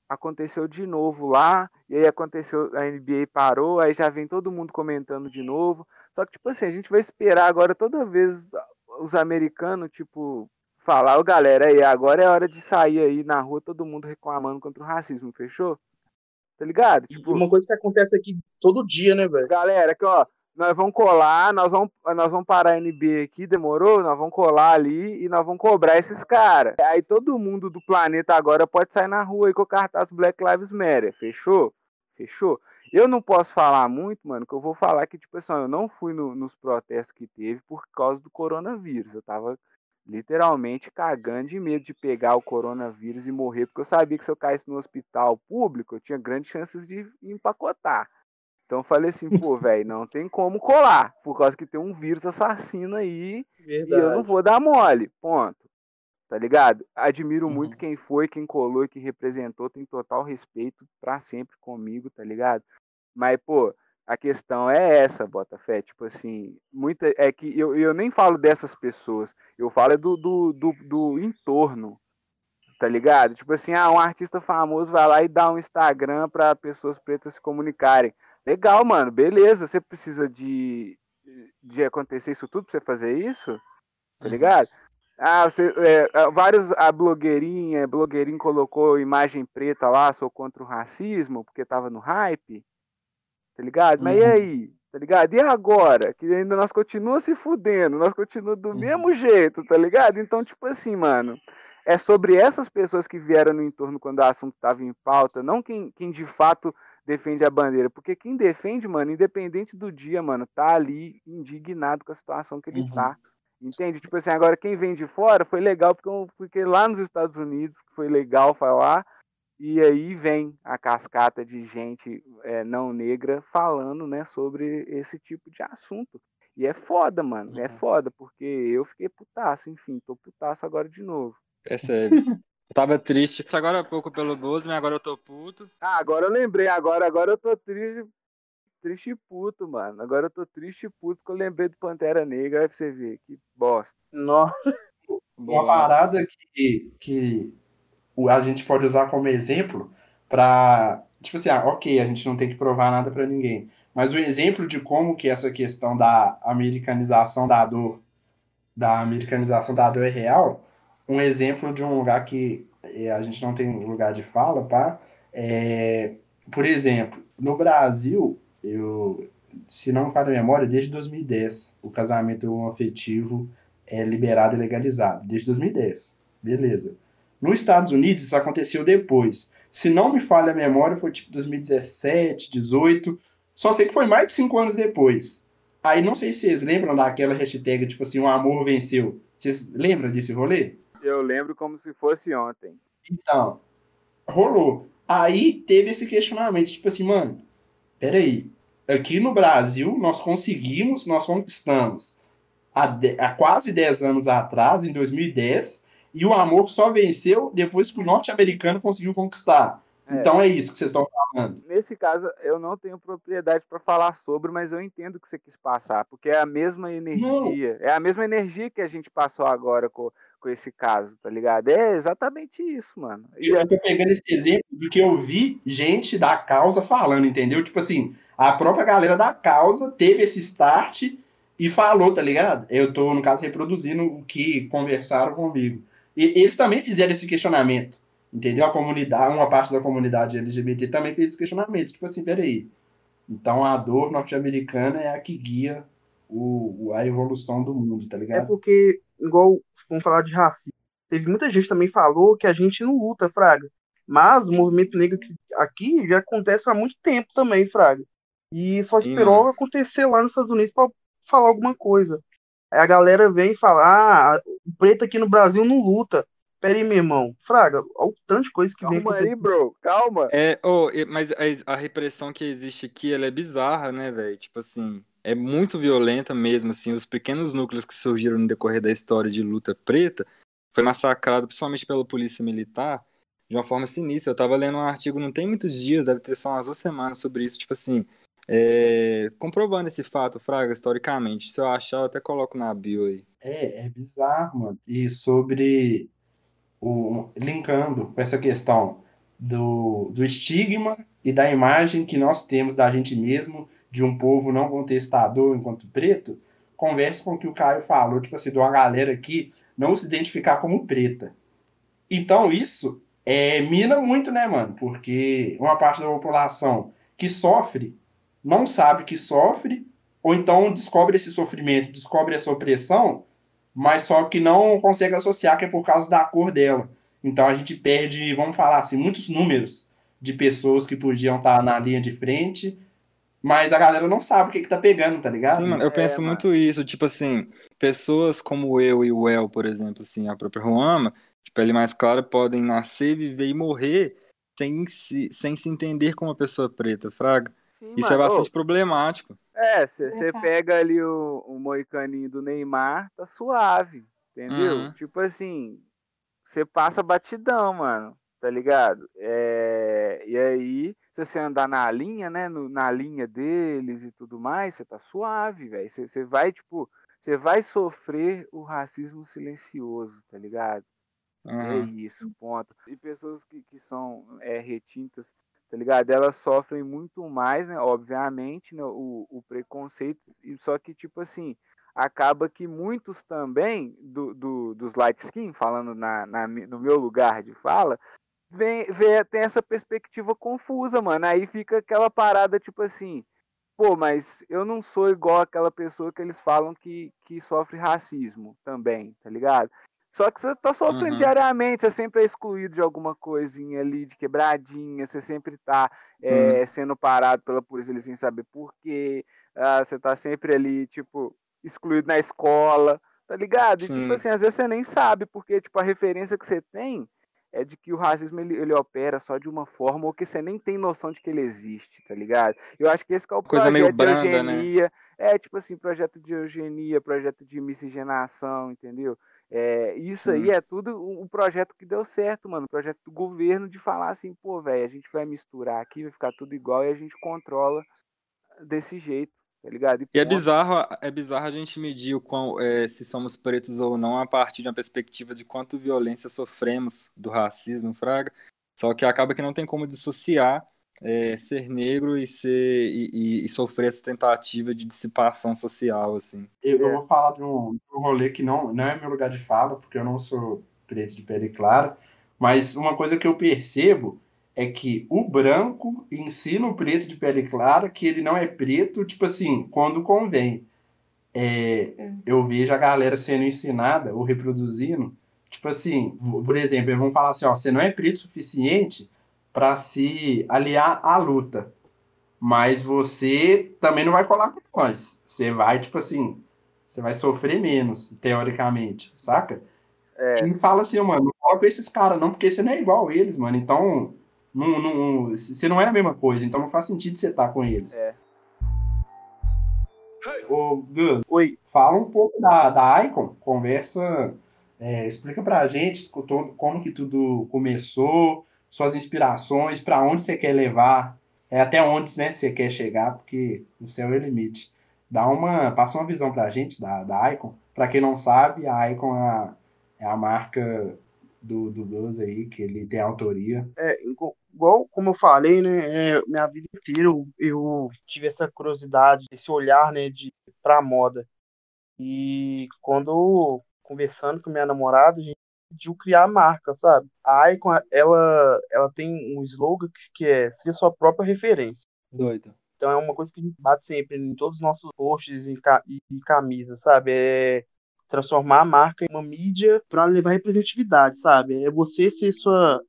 aconteceu de novo lá, e aí aconteceu, a NBA parou, aí já vem todo mundo comentando de novo. Só que, tipo assim, a gente vai esperar agora toda vez os americanos, tipo, falar, ô galera, aí, agora é hora de sair aí na rua, todo mundo reclamando contra o racismo, fechou? Tá ligado? Tipo, uma coisa que acontece aqui todo dia, né, velho? galera, aqui, ó, nós vamos colar, nós vamos, nós vamos parar a NB aqui, demorou? Nós vamos colar ali e nós vamos cobrar esses caras. Aí todo mundo do planeta agora pode sair na rua aí com o cartaz Black Lives Matter, fechou? Fechou? Eu não posso falar muito, mano, que eu vou falar que, tipo assim, eu não fui no- nos protestos que teve por causa do coronavírus. Eu tava literalmente cagando de medo de pegar o coronavírus e morrer, porque eu sabia que se eu caísse no hospital público, eu tinha grandes chances de empacotar. Então eu falei assim, pô, (laughs) velho, não tem como colar, por causa que tem um vírus assassino aí e eu não Verdade. vou dar mole, ponto. Tá ligado? Admiro Uhum. muito quem foi, quem colou e quem representou, tem total respeito pra sempre comigo, tá ligado? Mas, pô, a questão é essa, Botafé, tipo assim, muita, é que eu, eu nem falo dessas pessoas, eu falo é do, do, do, do entorno, tá ligado? Tipo assim, ah, um artista famoso vai lá e dá um Instagram pra pessoas pretas se comunicarem. Legal, mano, beleza, você precisa de, de acontecer isso tudo pra você fazer isso? Tá ligado? Ah, você, é, ah, vários, a blogueirinha, blogueirinho colocou imagem preta lá, sou contra o racismo, porque tava no hype, tá ligado? Mas e Uhum. aí? Tá ligado? E agora? Que ainda nós continuamos se fudendo, nós continuamos do Uhum. mesmo jeito, tá ligado? Então, tipo assim, mano, é sobre essas pessoas que vieram no entorno quando o assunto tava em pauta, não quem, quem de fato defende a bandeira, porque quem defende, mano, independente do dia, mano, tá ali indignado com a situação que ele Uhum. tá. Entende? Tipo assim, agora quem vem de fora foi legal porque eu fiquei lá nos Estados Unidos, que foi legal falar, e aí vem a cascata de gente é, não negra falando, né, sobre esse tipo de assunto. E é foda, mano, é Uhum. foda, porque eu fiquei putaço, enfim, tô putaço agora de novo. Percebe? (laughs) Eu tava triste agora há pouco pelo Bozo, mas agora eu tô puto. Ah, agora eu lembrei, agora, agora eu tô triste, triste e puto, mano. Agora eu tô triste e puto porque eu lembrei do Pantera Negra, aí pra você ver, que bosta. Nossa, Uma parada que, que a gente pode usar como exemplo para tipo assim, ah, ok, a gente não tem que provar nada para ninguém, mas o exemplo de como que essa questão da americanização da dor, da americanização da dor é real, um exemplo de um lugar que eh, a gente não tem lugar de fala, pá, é, por exemplo, no Brasil, eu, se não me falha a memória, desde 2010, o casamento homoafetivo é liberado e legalizado, desde 2010. Beleza. Nos Estados Unidos, isso aconteceu depois. Se não me falha a memória, foi tipo 2017, 18. Só sei que foi mais de cinco anos depois. Aí não sei se vocês lembram daquela hashtag, tipo assim, o amor venceu. Vocês lembram desse rolê? Eu lembro como se fosse ontem. Então, rolou. Aí teve esse questionamento, tipo assim, mano, peraí, aqui no Brasil, nós conseguimos, nós conquistamos há, de- há quase 10 anos atrás, em 2010, e o amor só venceu depois que o norte-americano conseguiu conquistar. É. Então é isso que vocês estão falando. Nesse caso, eu não tenho propriedade para falar sobre, mas eu entendo o que você quis passar, porque é a mesma energia, é a mesma energia que a gente passou agora com, com esse caso, tá ligado? É exatamente isso, mano. E Eu tô pegando esse exemplo do que eu vi gente da causa falando, entendeu? Tipo assim, a própria galera da causa teve esse start e falou, tá ligado? Eu tô, no caso, reproduzindo o que conversaram comigo. E eles também fizeram esse questionamento, entendeu? A comunidade, uma parte da comunidade LGBT também fez esse questionamento. Tipo assim, peraí. Então a dor norte-americana é a que guia o, a evolução do mundo, tá É ligado? porque, igual vamos falar de racismo, teve muita gente também falou que a gente não luta, Fraga. Mas o movimento negro aqui- aqui já acontece há muito tempo também, Fraga. E só esperou mano. acontecer lá nos Estados Unidos pra falar alguma coisa. Aí a galera vem e fala: ah, o preto aqui no Brasil não luta. Pera aí, meu irmão. Fraga, olha o tanto de coisa que vem calma aí, bro, calma. É, oh, mas a, a repressão que existe aqui, ela é bizarra, né, velho? Tipo assim, é muito violenta mesmo, assim, os pequenos núcleos que surgiram no decorrer da história de luta preta foi massacrado principalmente pela polícia militar de uma forma sinistra. Eu tava lendo um artigo não tem muitos dias, deve ter só umas duas semanas sobre isso, tipo assim, é, comprovando esse fato, Fraga, historicamente. Se eu achar, eu até coloco na bio aí. É, é bizarro, mano. E sobre o linkando com essa questão do, do estigma e da imagem que nós temos da gente mesmo, de um povo não contestador enquanto preto, converse com o que o Caio falou, tipo assim, de uma galera aqui não se identificar como preta. Então isso é, mina muito, né, mano? Porque uma parte da população que sofre não sabe que sofre, ou então descobre esse sofrimento, descobre essa opressão, mas só que não consegue associar que é por causa da cor dela. Então a gente perde, vamos falar assim, muitos números de pessoas que podiam estar na linha de frente, mas a galera não sabe o que que tá pegando, tá ligado? Sim, mano, eu É, penso mano. muito isso, tipo assim, pessoas como eu e o El, por exemplo, assim, a própria Ruama, de pele mais clara, podem nascer, viver e morrer sem se, sem se entender como uma pessoa preta, fraga. Sim, Isso é mano. Ô, bastante problemático. É, você Exato. pega ali o, o moicaninho do Neymar, tá suave, entendeu? Uhum. Tipo assim, você passa batidão, mano, tá ligado? É, e aí, se você andar na linha, né, no- na linha deles e tudo mais, você tá suave, velho. Você você vai, tipo, você vai sofrer o racismo silencioso, tá ligado? É Uhum. isso, ponto. E pessoas que, que são é, retintas, tá ligado? Elas sofrem muito mais, né? Obviamente, né? O, o preconceito, só que, tipo assim, acaba que muitos também do, do, dos light skin, falando na, na no meu lugar de fala, vem, vê, tem essa perspectiva confusa, mano. Aí fica aquela parada, tipo assim, pô, mas eu não sou igual aquela pessoa que eles falam que, que sofre racismo também, tá ligado? Só que você tá sofrendo Uhum. diariamente, você sempre é excluído de alguma coisinha ali, de quebradinha, você sempre tá é, sendo parado pela polícia ali sem saber por quê, ah, você tá sempre ali, tipo, excluído na escola, tá ligado? E Sim. tipo assim, às vezes você nem sabe, porque tipo, a referência que você tem é de que o racismo ele, ele opera só de uma forma ou que você nem tem noção de que ele existe, tá ligado? Eu acho que esse que é o Coisa meio projeto de branda, né? eugenia, é tipo assim, projeto de eugenia, projeto de miscigenação, entendeu? É, isso aí é tudo um um projeto que deu certo, mano. Projeto do governo de falar assim, pô, velho, a gente vai misturar aqui, vai ficar tudo igual e a gente controla desse jeito, tá ligado? E é ponto. bizarro, é bizarro a gente medir o quão, é, se somos pretos ou não a partir de uma perspectiva de quanto violência sofremos do racismo, fraga. Só que acaba que não tem como dissociar é, ser negro e ser e, e- e sofrer essa tentativa de dissipação social, assim. Eu, eu É. vou falar de um, de um rolê que não, não é meu lugar de fala, porque eu não sou preto de pele clara, mas uma coisa que eu percebo é que o branco ensina o preto de pele clara que ele não é preto, tipo assim, quando convém. É, eu vejo a galera sendo ensinada ou reproduzindo, tipo assim, por exemplo, eles vão falar assim, ó, você não é preto o suficiente para se aliar à luta, mas você também não vai colar com nós. Você vai, tipo assim, você vai sofrer menos, teoricamente, saca? É. E fala assim, mano, não cola com esses caras não, porque você não é igual a eles, mano. Então, não, não, você não é a mesma coisa, então não faz sentido você estar com eles. É. Ô, Gus, Oi, fala um pouco da, da Icon, conversa, é, explica pra gente como que tudo começou, suas inspirações, pra onde você quer levar, é, até onde né, você quer chegar, porque o céu é o limite. Dá uma, passa uma visão pra gente da, da Icon. Pra quem não sabe, a Icon é a, é a marca do, do Gus aí, que ele tem autoria. é, igual- como eu falei, né, é, minha vida inteira eu, eu tive essa curiosidade, esse olhar, né, de pra moda. E quando conversando com minha namorada, a gente decidiu criar a marca, sabe? A Icon, ela, ela tem um slogan que, que é ser sua própria referência. Doido. Então é uma coisa que a gente bate sempre em todos os nossos posts e, ca- e camisas, sabe? É transformar a marca em uma mídia para levar representatividade, sabe? É você ser sua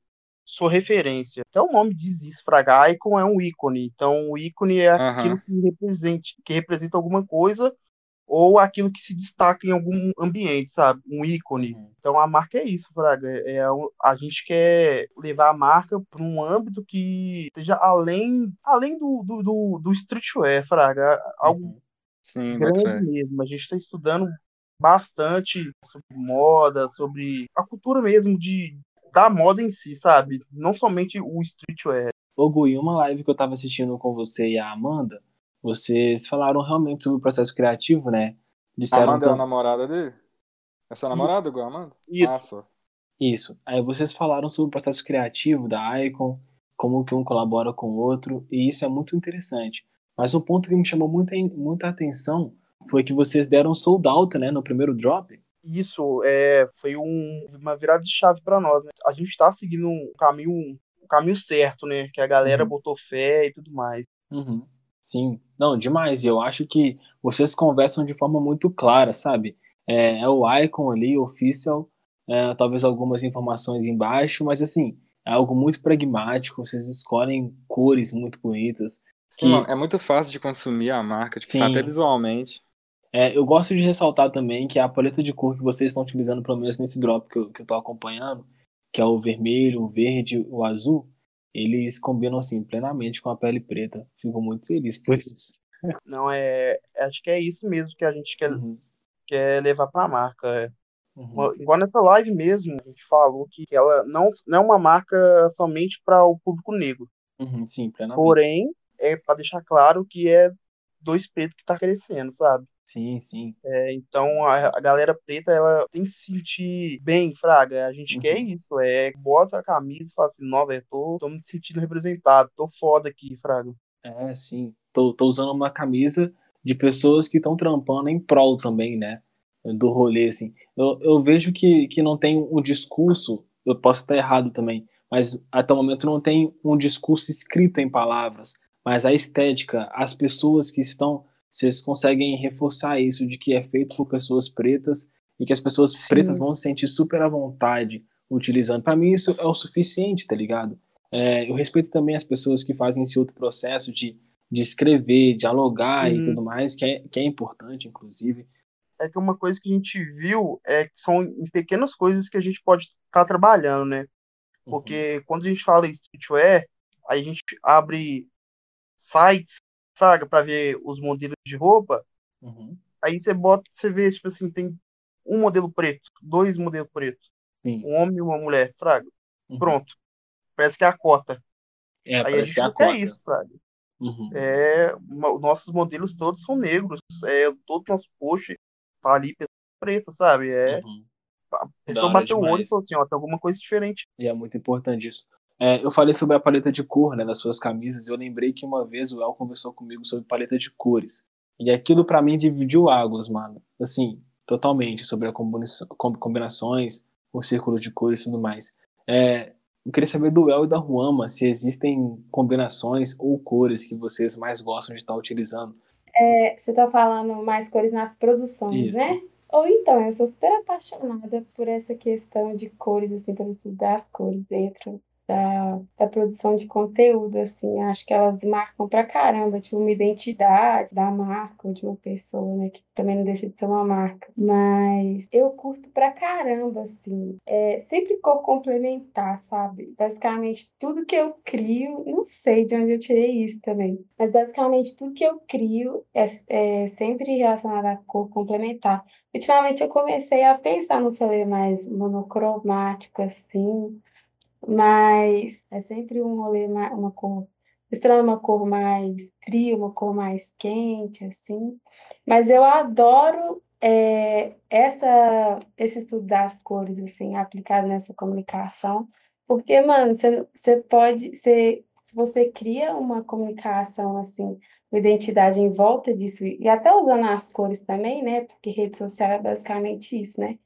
sua referência. Então o nome diz isso, Fraga. Icon é um ícone. Então o ícone é aquilo que represente, que representa alguma coisa ou aquilo que se destaca em algum ambiente, sabe? Um ícone. Uhum. Então a marca é isso, Fraga. É um- a gente quer levar a marca para um âmbito que seja além, além do, do, do, do streetwear, Fraga. Algo Uhum. Sim, grande mesmo. A gente está estudando bastante sobre moda, sobre a cultura mesmo de da moda em si, sabe? Não somente o streetwear. Ô, Gui, uma live que eu tava assistindo com você e a Amanda, vocês falaram realmente sobre o processo criativo, né? Disseram Amanda é a namorada dele? É seu namorado, igual a Amanda? Isso. Ah, só. Isso. Aí vocês falaram sobre o processo criativo da Icon, como que um colabora com o outro, e isso é muito interessante. Mas um ponto que me chamou muita, muita atenção foi que vocês deram sold out, né, no primeiro drop. Isso é, foi um- uma virada de chave para nós, né? A gente está seguindo um caminho, um caminho certo, né? Que a galera Uhum. botou fé e tudo mais. Uhum. Sim, não, demais. E eu acho que vocês conversam de forma muito clara, sabe? É, é o icon ali, official, é, talvez algumas informações embaixo, mas assim, é algo muito pragmático. Vocês escolhem cores muito bonitas. Sim, que- mano, é muito fácil de consumir a marca, tipo, Sim. até visualmente. É, eu gosto de ressaltar também que a paleta de cor que vocês estão utilizando, pelo menos nesse drop que eu, tô acompanhando, que é o vermelho, o verde, o azul, eles combinam assim plenamente com a pele preta. Fico muito feliz por isso. Não é, acho que é isso mesmo que a gente quer, Uhum, quer levar para a marca. é. uhum. Igual nessa live mesmo, a gente falou que ela não, não é uma marca somente para o público negro. Uhum, sim, plenamente. Porém, é para deixar claro que é dois pretos que tá crescendo, sabe? Sim, sim. É, então a, a galera preta ela tem que se sentir bem, Fraga. A gente Uhum. quer isso, é bota a camisa e fala assim, nova, eu tô, tô me sentindo representado, tô foda aqui, Fraga. É, sim. Tô, tô usando uma camisa de pessoas que estão trampando em prol também, né? Do rolê, assim. Eu, eu vejo que, que não tem um discurso, eu posso estar errado também, mas até o momento não tem um discurso escrito em palavras, mas a estética, as pessoas que estão, vocês conseguem reforçar isso de que é feito por pessoas pretas e que as pessoas Sim. pretas vão se sentir super à vontade utilizando. Para mim isso é o suficiente, tá ligado? É, eu respeito também as pessoas que fazem esse outro processo de, de escrever, dialogar e Uhum. tudo mais, que é, que é importante, inclusive. É que uma coisa que a gente viu é que são em pequenas coisas que a gente pode estar trabalhando, né? Porque quando a gente fala em streetwear, a gente abre sites, Fraga, para ver os modelos de roupa, Uhum. aí você bota, você vê, tipo assim, tem um modelo preto, dois modelos pretos, Sim. um homem e uma mulher, Fraga. Uhum. Pronto. Parece que é a cota. É, Aí a parece gente que é a cota. isso, Fraga. Uhum. É, nossos modelos todos são negros. É, todo nosso post tá ali pessoa preta, sabe? É, Uhum. a pessoa bateu o olho e falou assim, ó, tem alguma coisa diferente. E é muito importante isso. É, eu falei sobre a paleta de cor, né, das suas camisas. e Eu lembrei que uma vez o El conversou comigo sobre paleta de cores. E aquilo pra mim dividiu águas, mano. Assim, totalmente sobre a combinações, o círculo de cores e tudo mais. É, eu queria saber do El e da Ruama se existem combinações ou cores que vocês mais gostam de estar utilizando. É, você tá falando mais cores nas produções, Isso. né? Ou então, eu sou super apaixonada por essa questão de cores, assim, por estudar as cores dentro da, da produção de conteúdo, assim, acho que elas marcam pra caramba, tipo, uma identidade da marca ou de uma pessoa, né, que também não deixa de ser uma marca, mas eu curto pra caramba, assim, é sempre complementar, sabe? Basicamente, tudo que eu crio, não sei de onde eu tirei isso também, mas basicamente tudo que eu crio é, é sempre relacionado à cor complementar. Ultimamente eu comecei a pensar no rolê mais monocromático, assim, mas é sempre um rolê, ma- uma cor, misturando uma cor mais fria, uma cor mais quente, assim. Mas eu adoro é, essa, esse estudo das cores, assim, aplicado nessa comunicação, porque, mano, você pode, você, se você cria uma comunicação, assim, uma identidade em volta disso, e até usando as cores também, né? Porque rede social é basicamente isso, né?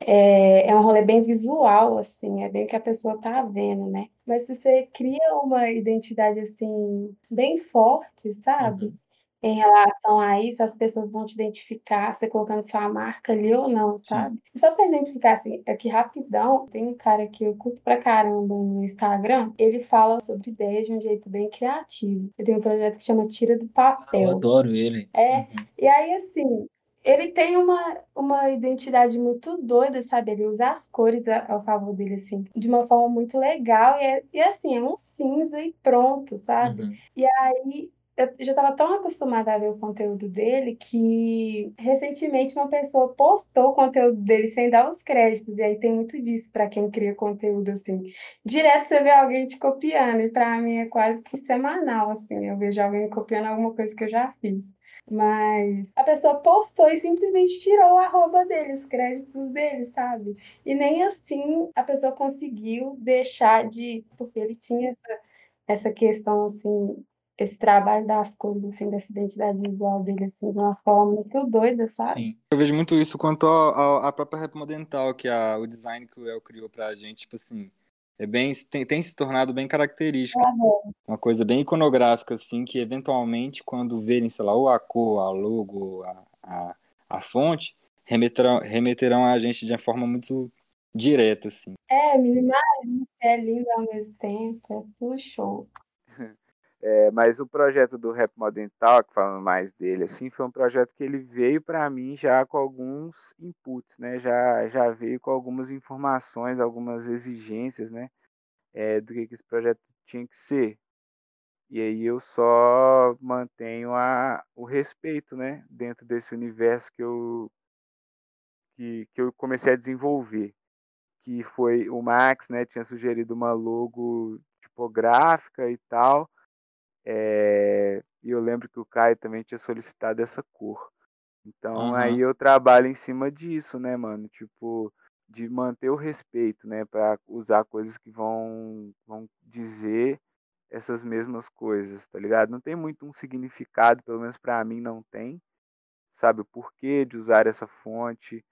É, é um rolê bem visual, assim, é bem o que a pessoa tá vendo, né? Mas se você cria uma identidade, assim, bem forte, sabe? Uhum. Em relação a isso, as pessoas vão te identificar, você colocando sua marca ali ou não, sabe? Só pra exemplificar, assim, aqui rapidão, tem um cara que eu curto pra caramba no Instagram, ele fala sobre ideias de um jeito bem criativo. Ele tem um projeto que chama Tira do Eu Papel. adoro ele. É, Uhum. e aí, assim, ele tem uma, uma identidade muito doida, sabe? Ele usa as cores a, ao favor dele, assim, de uma forma muito legal. E, é- e assim, é um cinza e pronto, sabe? Uhum. E aí, eu já estava tão acostumada a ver o conteúdo dele que recentemente uma pessoa postou o conteúdo dele sem dar os créditos. E aí tem muito disso para quem cria conteúdo, assim. Direto você vê alguém te copiando, e para mim é quase que semanal, assim. Eu vejo alguém copiando alguma coisa que eu já fiz. Mas a pessoa postou e simplesmente tirou o arroba dele, os créditos dele, sabe? E nem assim a pessoa conseguiu deixar de. Porque ele tinha essa, essa questão, assim, esse trabalho das cores, assim, dessa identidade visual dele, assim, de uma forma muito doida, sabe? Sim. Eu vejo muito isso quanto à própria Rap Modental, que é o design que o El criou pra gente, tipo assim, é bem, tem, tem se tornado bem característica. Uma coisa bem iconográfica, assim, que eventualmente, quando verem, sei lá, ou a cor, a logo, a, a, a fonte, remeterão, remeterão a gente de uma forma muito direta, assim. É, minimalista, é lindo ao mesmo tempo, é tudo show. É, mas o projeto do Rap Modern Talk, falando mais dele, assim, foi um projeto que ele veio para mim já com alguns inputs, né? Já, já veio com algumas informações, algumas exigências, né? É, do que, que esse projeto tinha que ser. E aí eu só mantenho a, o respeito, né? Dentro desse universo que eu, que, que eu comecei a desenvolver. Que foi o Max, né? Tinha sugerido uma logo tipográfica e tal. É, e eu lembro que o Caio também tinha solicitado essa cor. Então Uhum. aí eu trabalho em cima disso, né, mano? Tipo, de manter o respeito, né? Pra usar coisas que vão, vão dizer essas mesmas coisas, tá ligado? Não tem muito um significado, pelo menos pra mim não tem. Sabe, o porquê de usar essa fonte,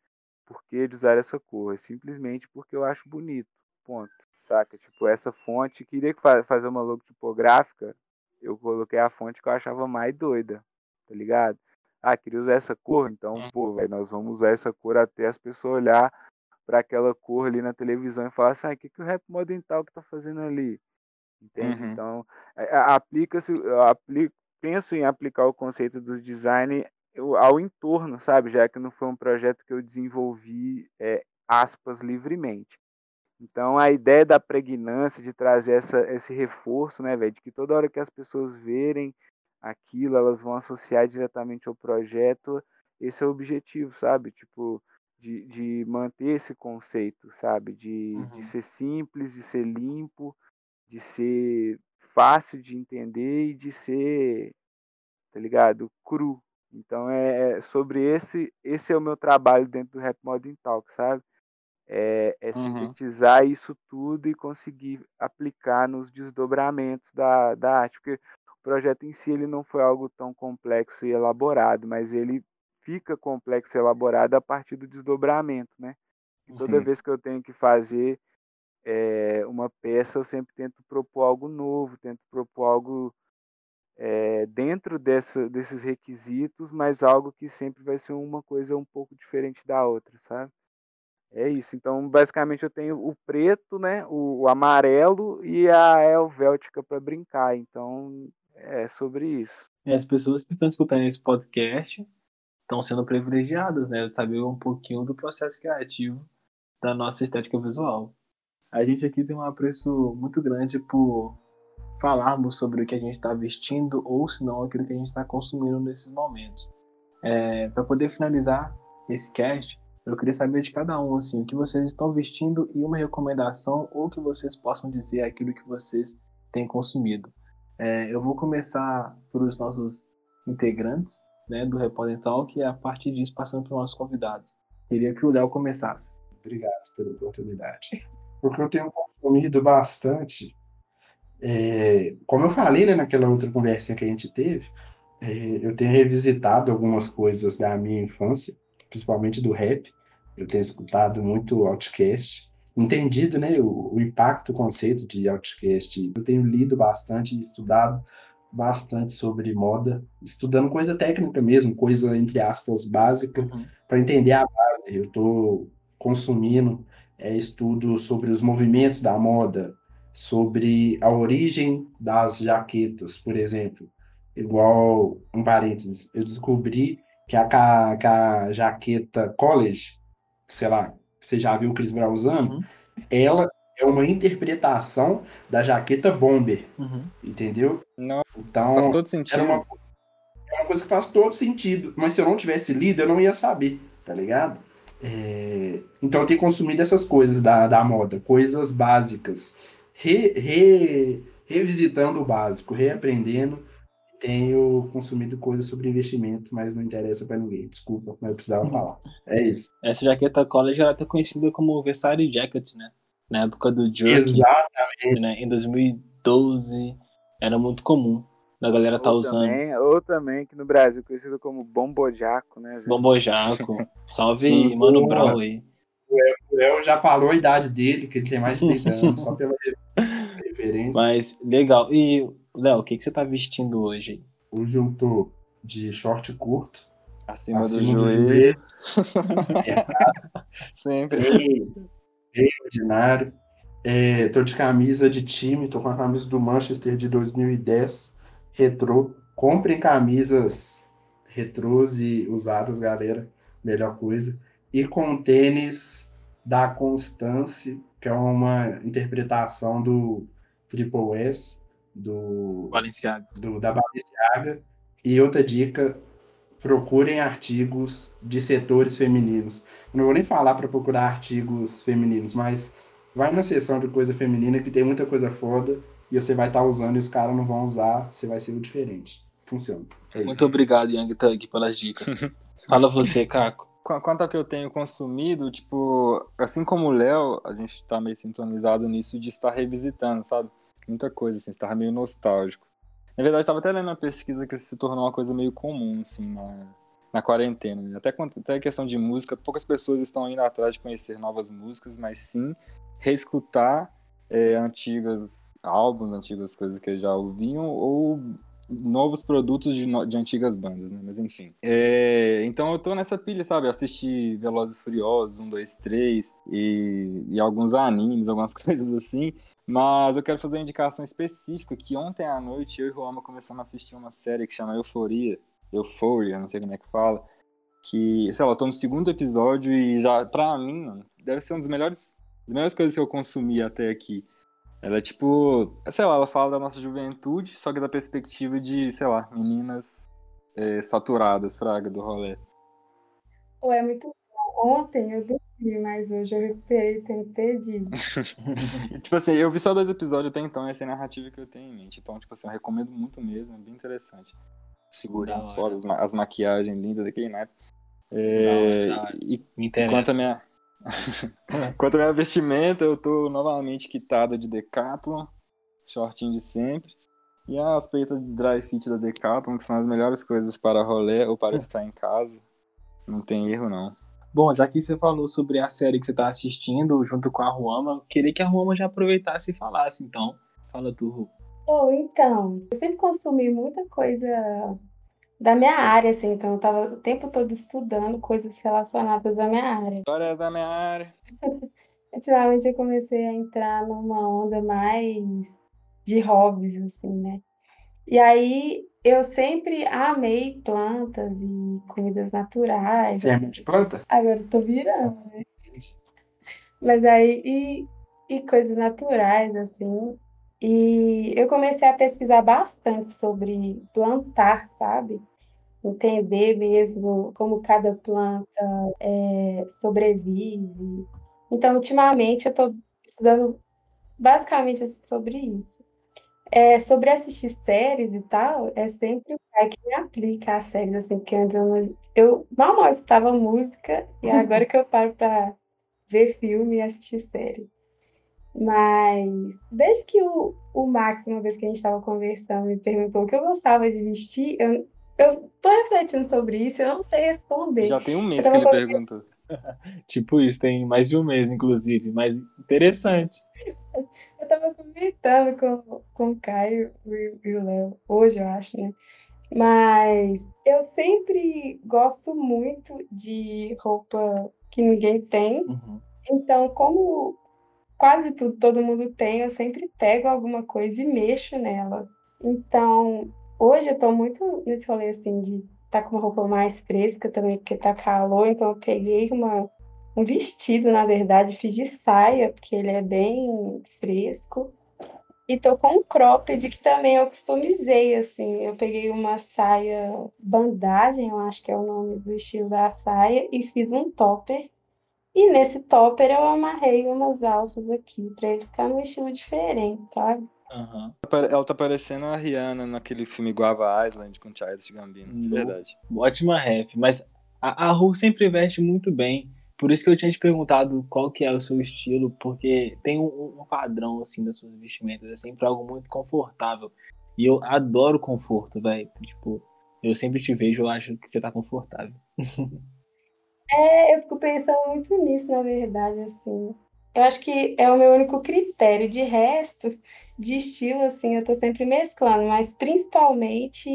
porquê de usar essa cor. É simplesmente porque eu acho bonito. Ponto. Saca? Tipo, essa fonte, queria que fa- fazer uma logo tipográfica, eu coloquei a fonte que eu achava mais doida, tá ligado? Ah, queria usar essa cor, então, pô, velho, nós vamos usar essa cor até as pessoas olhar para aquela cor ali na televisão e falar assim, ah, o que, que o Rap Modern Talk tá fazendo ali? Entende? Uhum. Então, é, é, aplica-se, eu aplico, penso em aplicar o conceito do design ao entorno, sabe? Já que não foi um projeto que eu desenvolvi, é, aspas, livremente. Então, a ideia da pregnância, de trazer essa, esse reforço, né, velho? De que toda hora que as pessoas verem aquilo, elas vão associar diretamente ao projeto. Esse é o objetivo, sabe? Tipo, de, de manter esse conceito, sabe? De, de Uhum. ser simples, de ser limpo, de ser fácil de entender e de ser, tá ligado? Cru. Então, é é sobre esse, esse é o meu trabalho dentro do Rap Modern Talk, sabe? É, é Uhum. sintetizar isso tudo e conseguir aplicar nos desdobramentos da, da arte, porque o projeto em si ele não foi algo tão complexo e elaborado, mas ele fica complexo e elaborado a partir do desdobramento, né? E toda Sim. vez que eu tenho que fazer é, uma peça, eu sempre tento propor algo novo, tento propor algo é, dentro dessa, desses requisitos, mas algo que sempre vai ser uma coisa um pouco diferente da outra, sabe? É isso. Então, basicamente, eu tenho o preto, né? O, o amarelo e a helvética para brincar. Então, é sobre isso. E as pessoas que estão escutando esse podcast estão sendo privilegiadas, né? De saber um pouquinho do processo criativo da nossa estética visual. A gente aqui tem um apreço muito grande por falarmos sobre o que a gente está vestindo ou se não aquilo que a gente está consumindo nesses momentos. É, para poder finalizar esse cast, eu queria saber de cada um assim, o que vocês estão vestindo e uma recomendação ou que vocês possam dizer aquilo que vocês têm consumido. É, eu vou começar pelos nossos integrantes né, do Repórter Talk e a partir disso passando para os nossos convidados. Queria que o Léo começasse. Obrigado pela oportunidade. Porque eu tenho consumido bastante. é, como eu falei né, naquela outra conversa que a gente teve, é, eu tenho revisitado algumas coisas da minha infância, principalmente do rap. Eu tenho escutado muito Outcast, entendido né, o, o impacto, o conceito de Outcast. Eu tenho lido bastante e estudado bastante sobre moda, estudando coisa técnica mesmo, coisa entre aspas básica, para entender a base. Eu estou consumindo é, estudos sobre os movimentos da moda, sobre a origem das jaquetas, por exemplo. Igual, um parênteses, eu descobri que a, ca- que a jaqueta college, sei lá, você já viu o Chris Brown usando, Uhum. ela é uma interpretação da jaqueta bomber, Uhum. entendeu? Não, Então, faz todo era sentido. uma, é uma coisa que faz todo sentido. Mas se eu não tivesse lido, eu não ia saber, tá ligado? É, Então eu tenho consumido essas coisas da, da moda, coisas básicas. Re- re- Revisitando o básico, reaprendendo. Tenho consumido coisas sobre investimento, mas não interessa pra ninguém. Desculpa, mas eu precisava falar. É isso. Essa jaqueta college ela tá conhecida como Versailles Jacket, né? Na época do Jerky, Exatamente. né? Em 2012 era muito comum da galera tá ou, usando também, ou também, que no Brasil conhecido como bombojaco, né? Zé? bombojaco. Salve Sim, Mano. Brown aí. O El já falou a idade dele, que ele tem mais de 30 (laughs) anos, só pela re- (laughs) referência. Mas legal. E Léo, o que, que você tá vestindo hoje? Hoje eu tô de short curto, Acima, do acima do joelho. joelho, (laughs) Sempre. bem, bem ordinário. É, tô de camisa de time, tô com a camisa do Manchester de 2010, retrô. Comprem camisas retrôs e usadas, galera, melhor coisa. E com tênis da Constance, que é uma interpretação do Triple S, do Valenciaga. do, da Balenciaga. E outra dica, procurem artigos de setores femininos. Eu não vou nem falar para procurar artigos femininos, mas vai na seção de coisa feminina que tem muita coisa foda e você vai estar usando e os caras não vão usar, você vai ser o diferente. Funciona. É isso. Muito obrigado, Young Thug, pelas dicas. (laughs) Fala você, Caco. Qu- Quanto ao que eu tenho consumido, tipo, assim como o Léo, a gente tá meio sintonizado nisso de estar revisitando, sabe? Muita coisa, assim, estar meio nostálgico. Na verdade, eu tava até lendo uma pesquisa que se tornou uma coisa meio comum, assim, na, na quarentena. né? Até, até questão de música, poucas pessoas estão indo atrás de conhecer novas músicas, mas sim reescutar é, antigas álbuns, antigas coisas que já ouviam, ou novos produtos de, de antigas bandas, né? Mas enfim. É, então eu tô nessa pilha, sabe? Assisti Velozes Furiosos, 1, 2, 3 e, e alguns animes, algumas (laughs) coisas assim. Mas eu quero fazer uma indicação específica que ontem à noite eu e o Ruama começamos a assistir uma série que chama Euforia. Euphoria, não sei como é que fala. Que, sei lá, eu tô no segundo episódio e já, pra mim, mano, deve ser uma das melhores, das melhores coisas que eu consumi até aqui. Ela é tipo, sei lá, ela fala da nossa juventude, só que da perspectiva de, sei lá, meninas é, saturadas, fraga, do rolê. Pô, é muito bom. Ontem eu mas hoje eu recuperei o tempo perdido. (laughs) Tipo assim, eu vi só dois episódios até então, essa é a narrativa que eu tenho em mente. Então, tipo assim, eu recomendo muito mesmo, é bem interessante. Os hora. foda, as, ma- as maquiagens lindas daquele naipe. É, Da hora, da hora. e Me quanto a interessa. minha. (laughs) quanto a minha vestimenta, eu tô novamente quitado de Decathlon, shortinho de sempre. E as peitas de dry fit da Decathlon, que são as melhores coisas para rolê ou para (laughs) ficar em casa. Não tem erro, não. Bom, já que você falou sobre a série que você tá assistindo junto com a Ruama, eu queria que a Ruama já aproveitasse e falasse, então. Fala tu, Ru. Ou então, eu sempre consumi muita coisa da minha área, assim, então eu tava o tempo todo estudando coisas relacionadas à minha área. História da minha área. (laughs) Ultimamente eu comecei a entrar numa onda mais de hobbies, assim, né? E aí eu sempre amei plantas e comidas naturais. Você é muito de planta? Agora eu tô virando, né? Mas aí, e, e coisas naturais, assim. E eu comecei a pesquisar bastante sobre plantar, sabe? Entender mesmo como cada planta é, sobrevive. Então, ultimamente, eu estou estudando basicamente sobre isso. É, sobre assistir séries e tal, é sempre o pai que me aplica as séries, assim, porque antes eu, não, eu mal mal escutava música, e agora que eu paro para ver filme e assistir série. Mas desde que o, o Max, uma vez que a gente estava conversando, me perguntou o que eu gostava de vestir, eu, eu tô refletindo sobre isso, eu não sei responder. Já tem um mês que ele perguntou. (laughs) Tipo isso, tem mais de um mês, inclusive, mas interessante. Comentando com, com o Caio e, o Léo, hoje eu acho, né? Mas eu sempre gosto muito de roupa que ninguém tem. Uhum. Então, como quase tudo todo mundo tem, eu sempre pego alguma coisa e mexo nela. Então, hoje eu tô muito nesse rolê assim de estar com uma roupa mais fresca também, porque tá calor, então eu peguei uma, um vestido, na verdade, fiz de saia, porque ele é bem fresco. E tô com um cropped que também eu customizei, assim. Eu peguei uma saia bandagem, eu acho que é o nome do estilo da saia, e fiz um topper. E nesse topper eu amarrei umas alças aqui, pra ele ficar num estilo diferente, sabe? Aham. Ela tá parecendo a Rihanna naquele filme Guava Island com Childish Gambino, de verdade. Ótima ref, mas a, a Ru sempre veste muito bem. Por isso que eu tinha te perguntado qual que é o seu estilo, porque tem um, um padrão assim das suas vestimentas, é sempre algo muito confortável. E eu adoro conforto, velho. Tipo, eu sempre te vejo, eu acho que você tá confortável. (laughs) É, eu fico pensando muito nisso, na verdade, assim. Eu acho que é o meu único critério. De resto, de estilo, assim, eu tô sempre mesclando, mas principalmente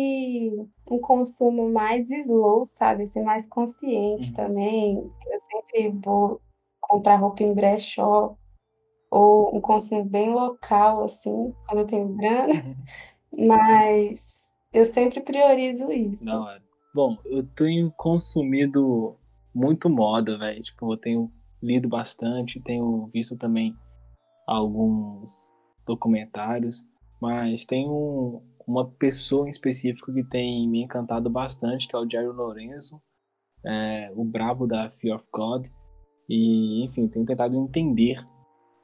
um consumo mais slow, sabe? Assim, mais consciente Uhum. também. Eu sempre vou comprar roupa em brechó, ou um consumo bem local, assim, quando eu tenho grana. Mas eu sempre priorizo isso. Da hora. Bom, eu tenho consumido muito moda, velho. Tipo, eu tenho lido bastante, tenho visto também alguns documentários, mas tem um- uma pessoa em específico que tem me encantado bastante, que é o Jerry Lorenzo, é, o brabo da Fear of God. E, enfim, tenho tentado entender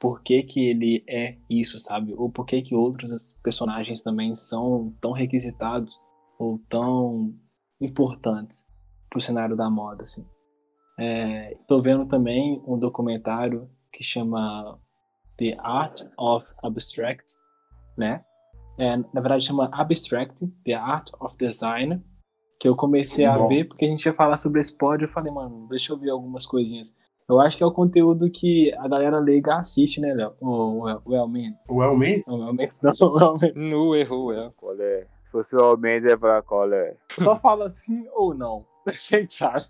por que que ele é isso, sabe? Ou por que que outros personagens também são tão requisitados ou tão importantes pro cenário da moda, assim. É, tô vendo também um documentário que chama The Art of Abstract, né? É, na verdade chama Abstract, The Art of Design, que eu comecei a Bom. ver porque a gente ia falar sobre esse pod, eu falei, mano, deixa eu ver algumas coisinhas. Eu acho que é o conteúdo que a galera leiga assiste, né, Léo? O, o, o Elman. O Elman, não, o Elman. (laughs) Nu errou, é. Qual é? Se fosse o Almendes, ia falar qual é. Só fala sim ou não. (laughs) A gente sabe.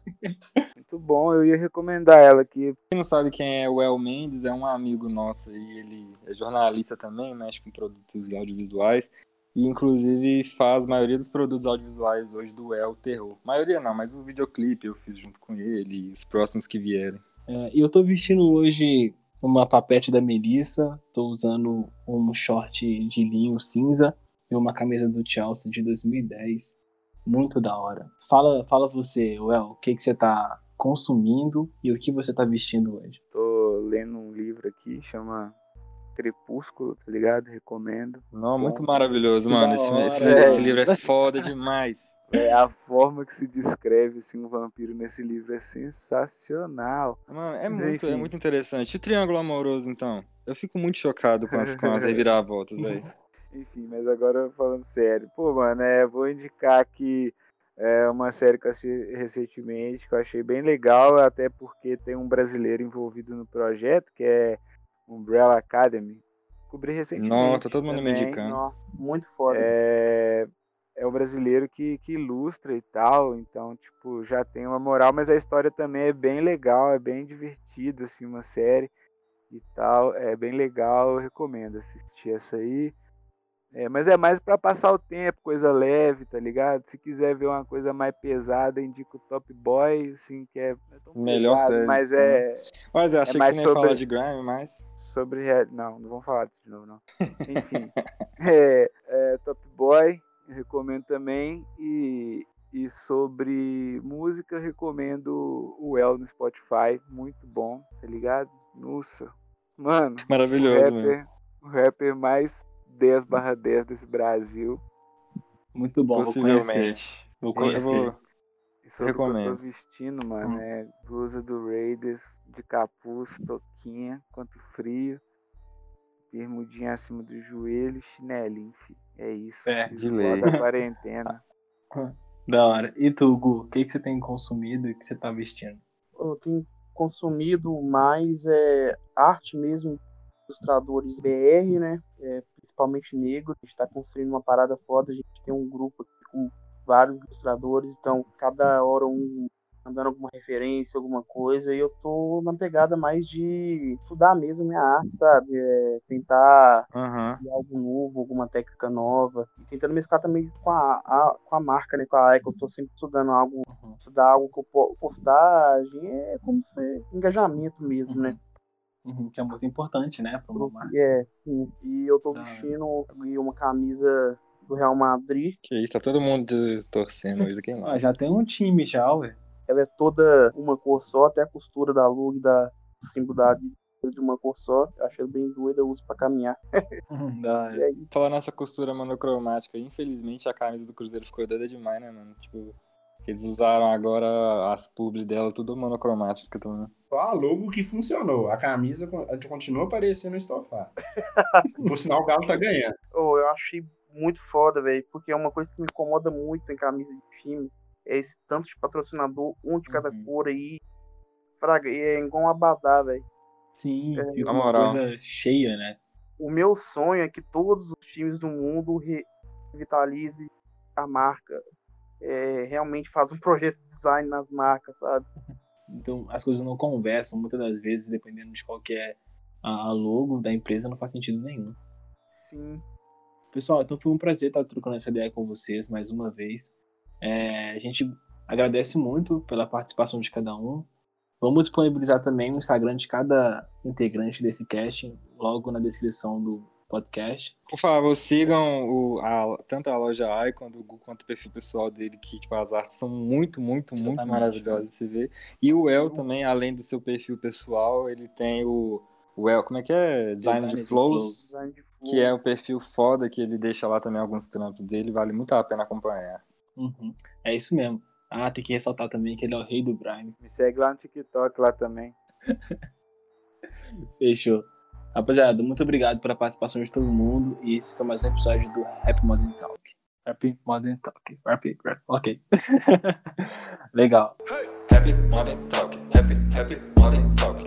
Muito bom, eu ia recomendar ela aqui. Quem não sabe quem é o El Mendes, é um amigo nosso e ele é jornalista também, mexe com produtos audiovisuais. E inclusive faz a maioria dos produtos audiovisuais hoje do El Terror. Maioria não, mas o videoclipe eu fiz junto com ele e os próximos que vierem. É, e eu tô vestindo hoje uma papete da Melissa, tô usando um short de linho cinza e uma camisa do Chelsea de 2010. Muito da hora. Fala, fala você, Well, o que, que você tá consumindo e o que você tá vestindo hoje? Tô lendo um livro aqui, chama Crepúsculo, tá ligado? Recomendo. Não, muito Bom, maravilhoso, que mano. Esse, esse- esse livro é foda demais. (laughs) É, a forma que se descreve assim, um vampiro nesse livro é sensacional. Mano, é Mas, muito, é muito interessante. E o triângulo amoroso, então? Eu fico muito chocado com as, com as reviravoltas, (laughs) velho. Enfim, mas agora falando sério. Pô, mano, é, vou indicar aqui é, uma série que eu assisti recentemente, que eu achei bem legal, até porque tem um brasileiro envolvido no projeto, que é Umbrella Academy. Descobri recentemente. Nossa, todo mundo me também. indicando. Nó, muito foda. É, é o brasileiro que, que ilustra e tal, então, tipo, já tem uma moral, mas a história também é bem legal, é bem divertida, assim, uma série e tal, é bem legal, eu recomendo assistir essa aí. É, mas é mais para passar o tempo, coisa leve, tá ligado? Se quiser ver uma coisa mais pesada, indico o Top Boy, assim, que é Melhor pesado, série. mas é Mas eu achei mais que você nem sobre- falar de Grime, mas. sobre não, não vamos falar disso de novo não. (laughs) Enfim, é, é, Top Boy recomendo também e e sobre música recomendo o El no Spotify, muito bom, tá ligado? Nossa, mano, o Maravilhoso, mesmo. rapper, o rapper mais 10 barra 10 desse Brasil. Muito bom, vou conhecer. Possivelmente. Vou conhecer. vou. E sobre o que eu Recomendo. tô vestindo, mano, Hum. é blusa do Raiders, de capuz, toquinha, quanto frio, bermudinha acima do joelho, chinelinho, fi. É isso. É, de lei. da quarentena. (laughs) Da hora. E tu, Gu, o que, que você tem consumido e que você tá vestindo? Eu tenho consumido mais é, arte mesmo, ilustradores BR, né? É, principalmente negro. A gente tá construindo uma parada foda. A gente tem um grupo aqui com vários ilustradores, então cada hora um mandando alguma referência, alguma coisa, e eu tô na pegada mais de estudar mesmo minha arte, sabe? É, tentar de algo novo, alguma técnica nova. E tentando mesclar também com a, a- com a marca, né? Com a que eu tô sempre estudando algo, Uhum. estudar algo que eu po- postagem, é como ser engajamento mesmo, né? Uhum, que é muito importante, né? Pra uma marca. É, sim. E eu tô vestindo ali uma camisa do Real Madrid. Que isso, tá todo mundo torcendo hoje aqui, Ah, já tem um time já, ué. Ela é toda uma cor só, até a costura da lua e da símbolo da é de uma cor só. Eu achei bem doida, eu uso pra caminhar. (laughs) Uhum. E é isso. Falar nessa costura monocromática, infelizmente a camisa do Cruzeiro ficou doida demais, né, mano? Tipo, eles usaram agora as publi dela tudo monocromática também. Só a logo que funcionou. A camisa con- a gente continua parecendo estofado. (laughs) Por sinal, o Galo tá ganhando. Oh, eu achei muito foda, velho, porque é uma coisa que me incomoda muito em camisa de time. É esse tanto de patrocinador, um de cada Uhum. cor aí. Fraga, e é igual um abadá, velho. Sim, É, fica uma moral. coisa cheia, né? O meu sonho é que todos os times do mundo revitalize a marca. É, realmente faz um (laughs) projeto de design nas marcas, sabe? Então as coisas não conversam, muitas das vezes, dependendo de qual que é a logo da empresa, não faz sentido nenhum. Sim. Pessoal, então foi um prazer estar trocando essa ideia com vocês mais uma vez. É, a gente agradece muito pela participação de cada um. Vamos disponibilizar também o Instagram de cada integrante desse cast logo na descrição do podcast. Por favor, sigam o, a- tanto a loja Icon do Gu quanto o perfil pessoal dele, que tipo, as artes são muito, muito, muito Exatamente. maravilhosas de se ver. E o El também, além do seu perfil pessoal, ele tem o, o El, como é que é? Design, Design de de Flows, Flows. Design de flow. que é um perfil foda que ele deixa lá também alguns trampos dele, vale muito a pena acompanhar. Uhum. É isso mesmo. Ah, tem que ressaltar também que ele é o rei do Grime. Me segue lá no TikTok lá também. (laughs) Fechou. Rapaziada, muito obrigado pela participação de todo mundo. E esse foi mais um episódio do Rap Modern Talk. Rap Modern Talk. Rap, rap. Ok. Legal. Happy Modern Talk. Happy, happy Modern Talk.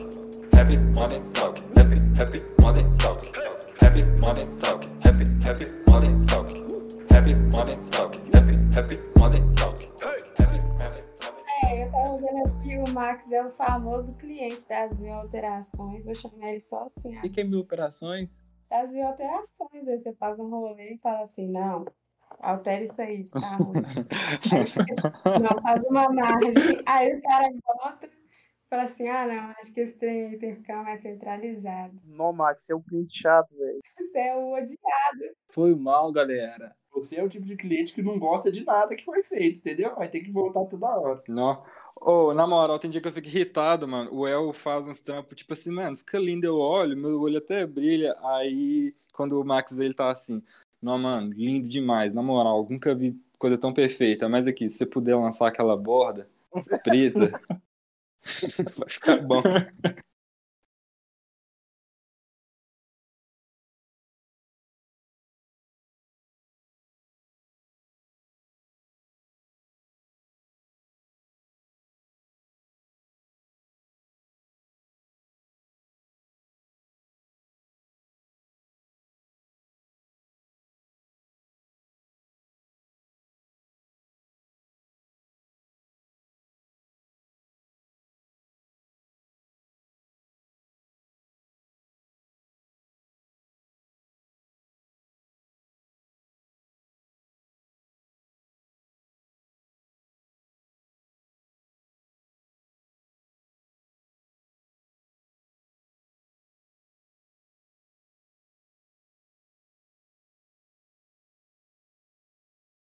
Happy Modern Talk. Happy, happy Modern Talk. Happy Modern Talk. Happy, happy Modern Talk. Happy Modern Talk. Happy, happy Modern Talk. É, aqui, o Max é o famoso cliente das mil alterações. Vou chamar ele só assim, O que, que é mil operações? das mil alterações. Aí você faz um rolê e fala assim, não, altera isso aí, tá (laughs) ruim. Não, faz uma margem. Aí o cara volta e fala assim, ah não, acho que esse trem tem que ficar mais centralizado. Não, Max, você é um cliente chato, velho. Você é o odiado. Foi mal, galera. Você é o tipo de cliente que não gosta de nada que foi feito, entendeu? Vai ter que voltar toda hora. Não. Ô, na moral, tem dia que eu fico irritado, mano. O El faz uns trampos, tipo assim, mano, fica lindo, eu olho, meu olho até brilha. Aí, quando o Max ele tá assim, não, mano, lindo demais, na moral, nunca vi coisa tão perfeita. Mas aqui, se você puder lançar aquela borda (laughs) preta, (laughs) vai ficar bom.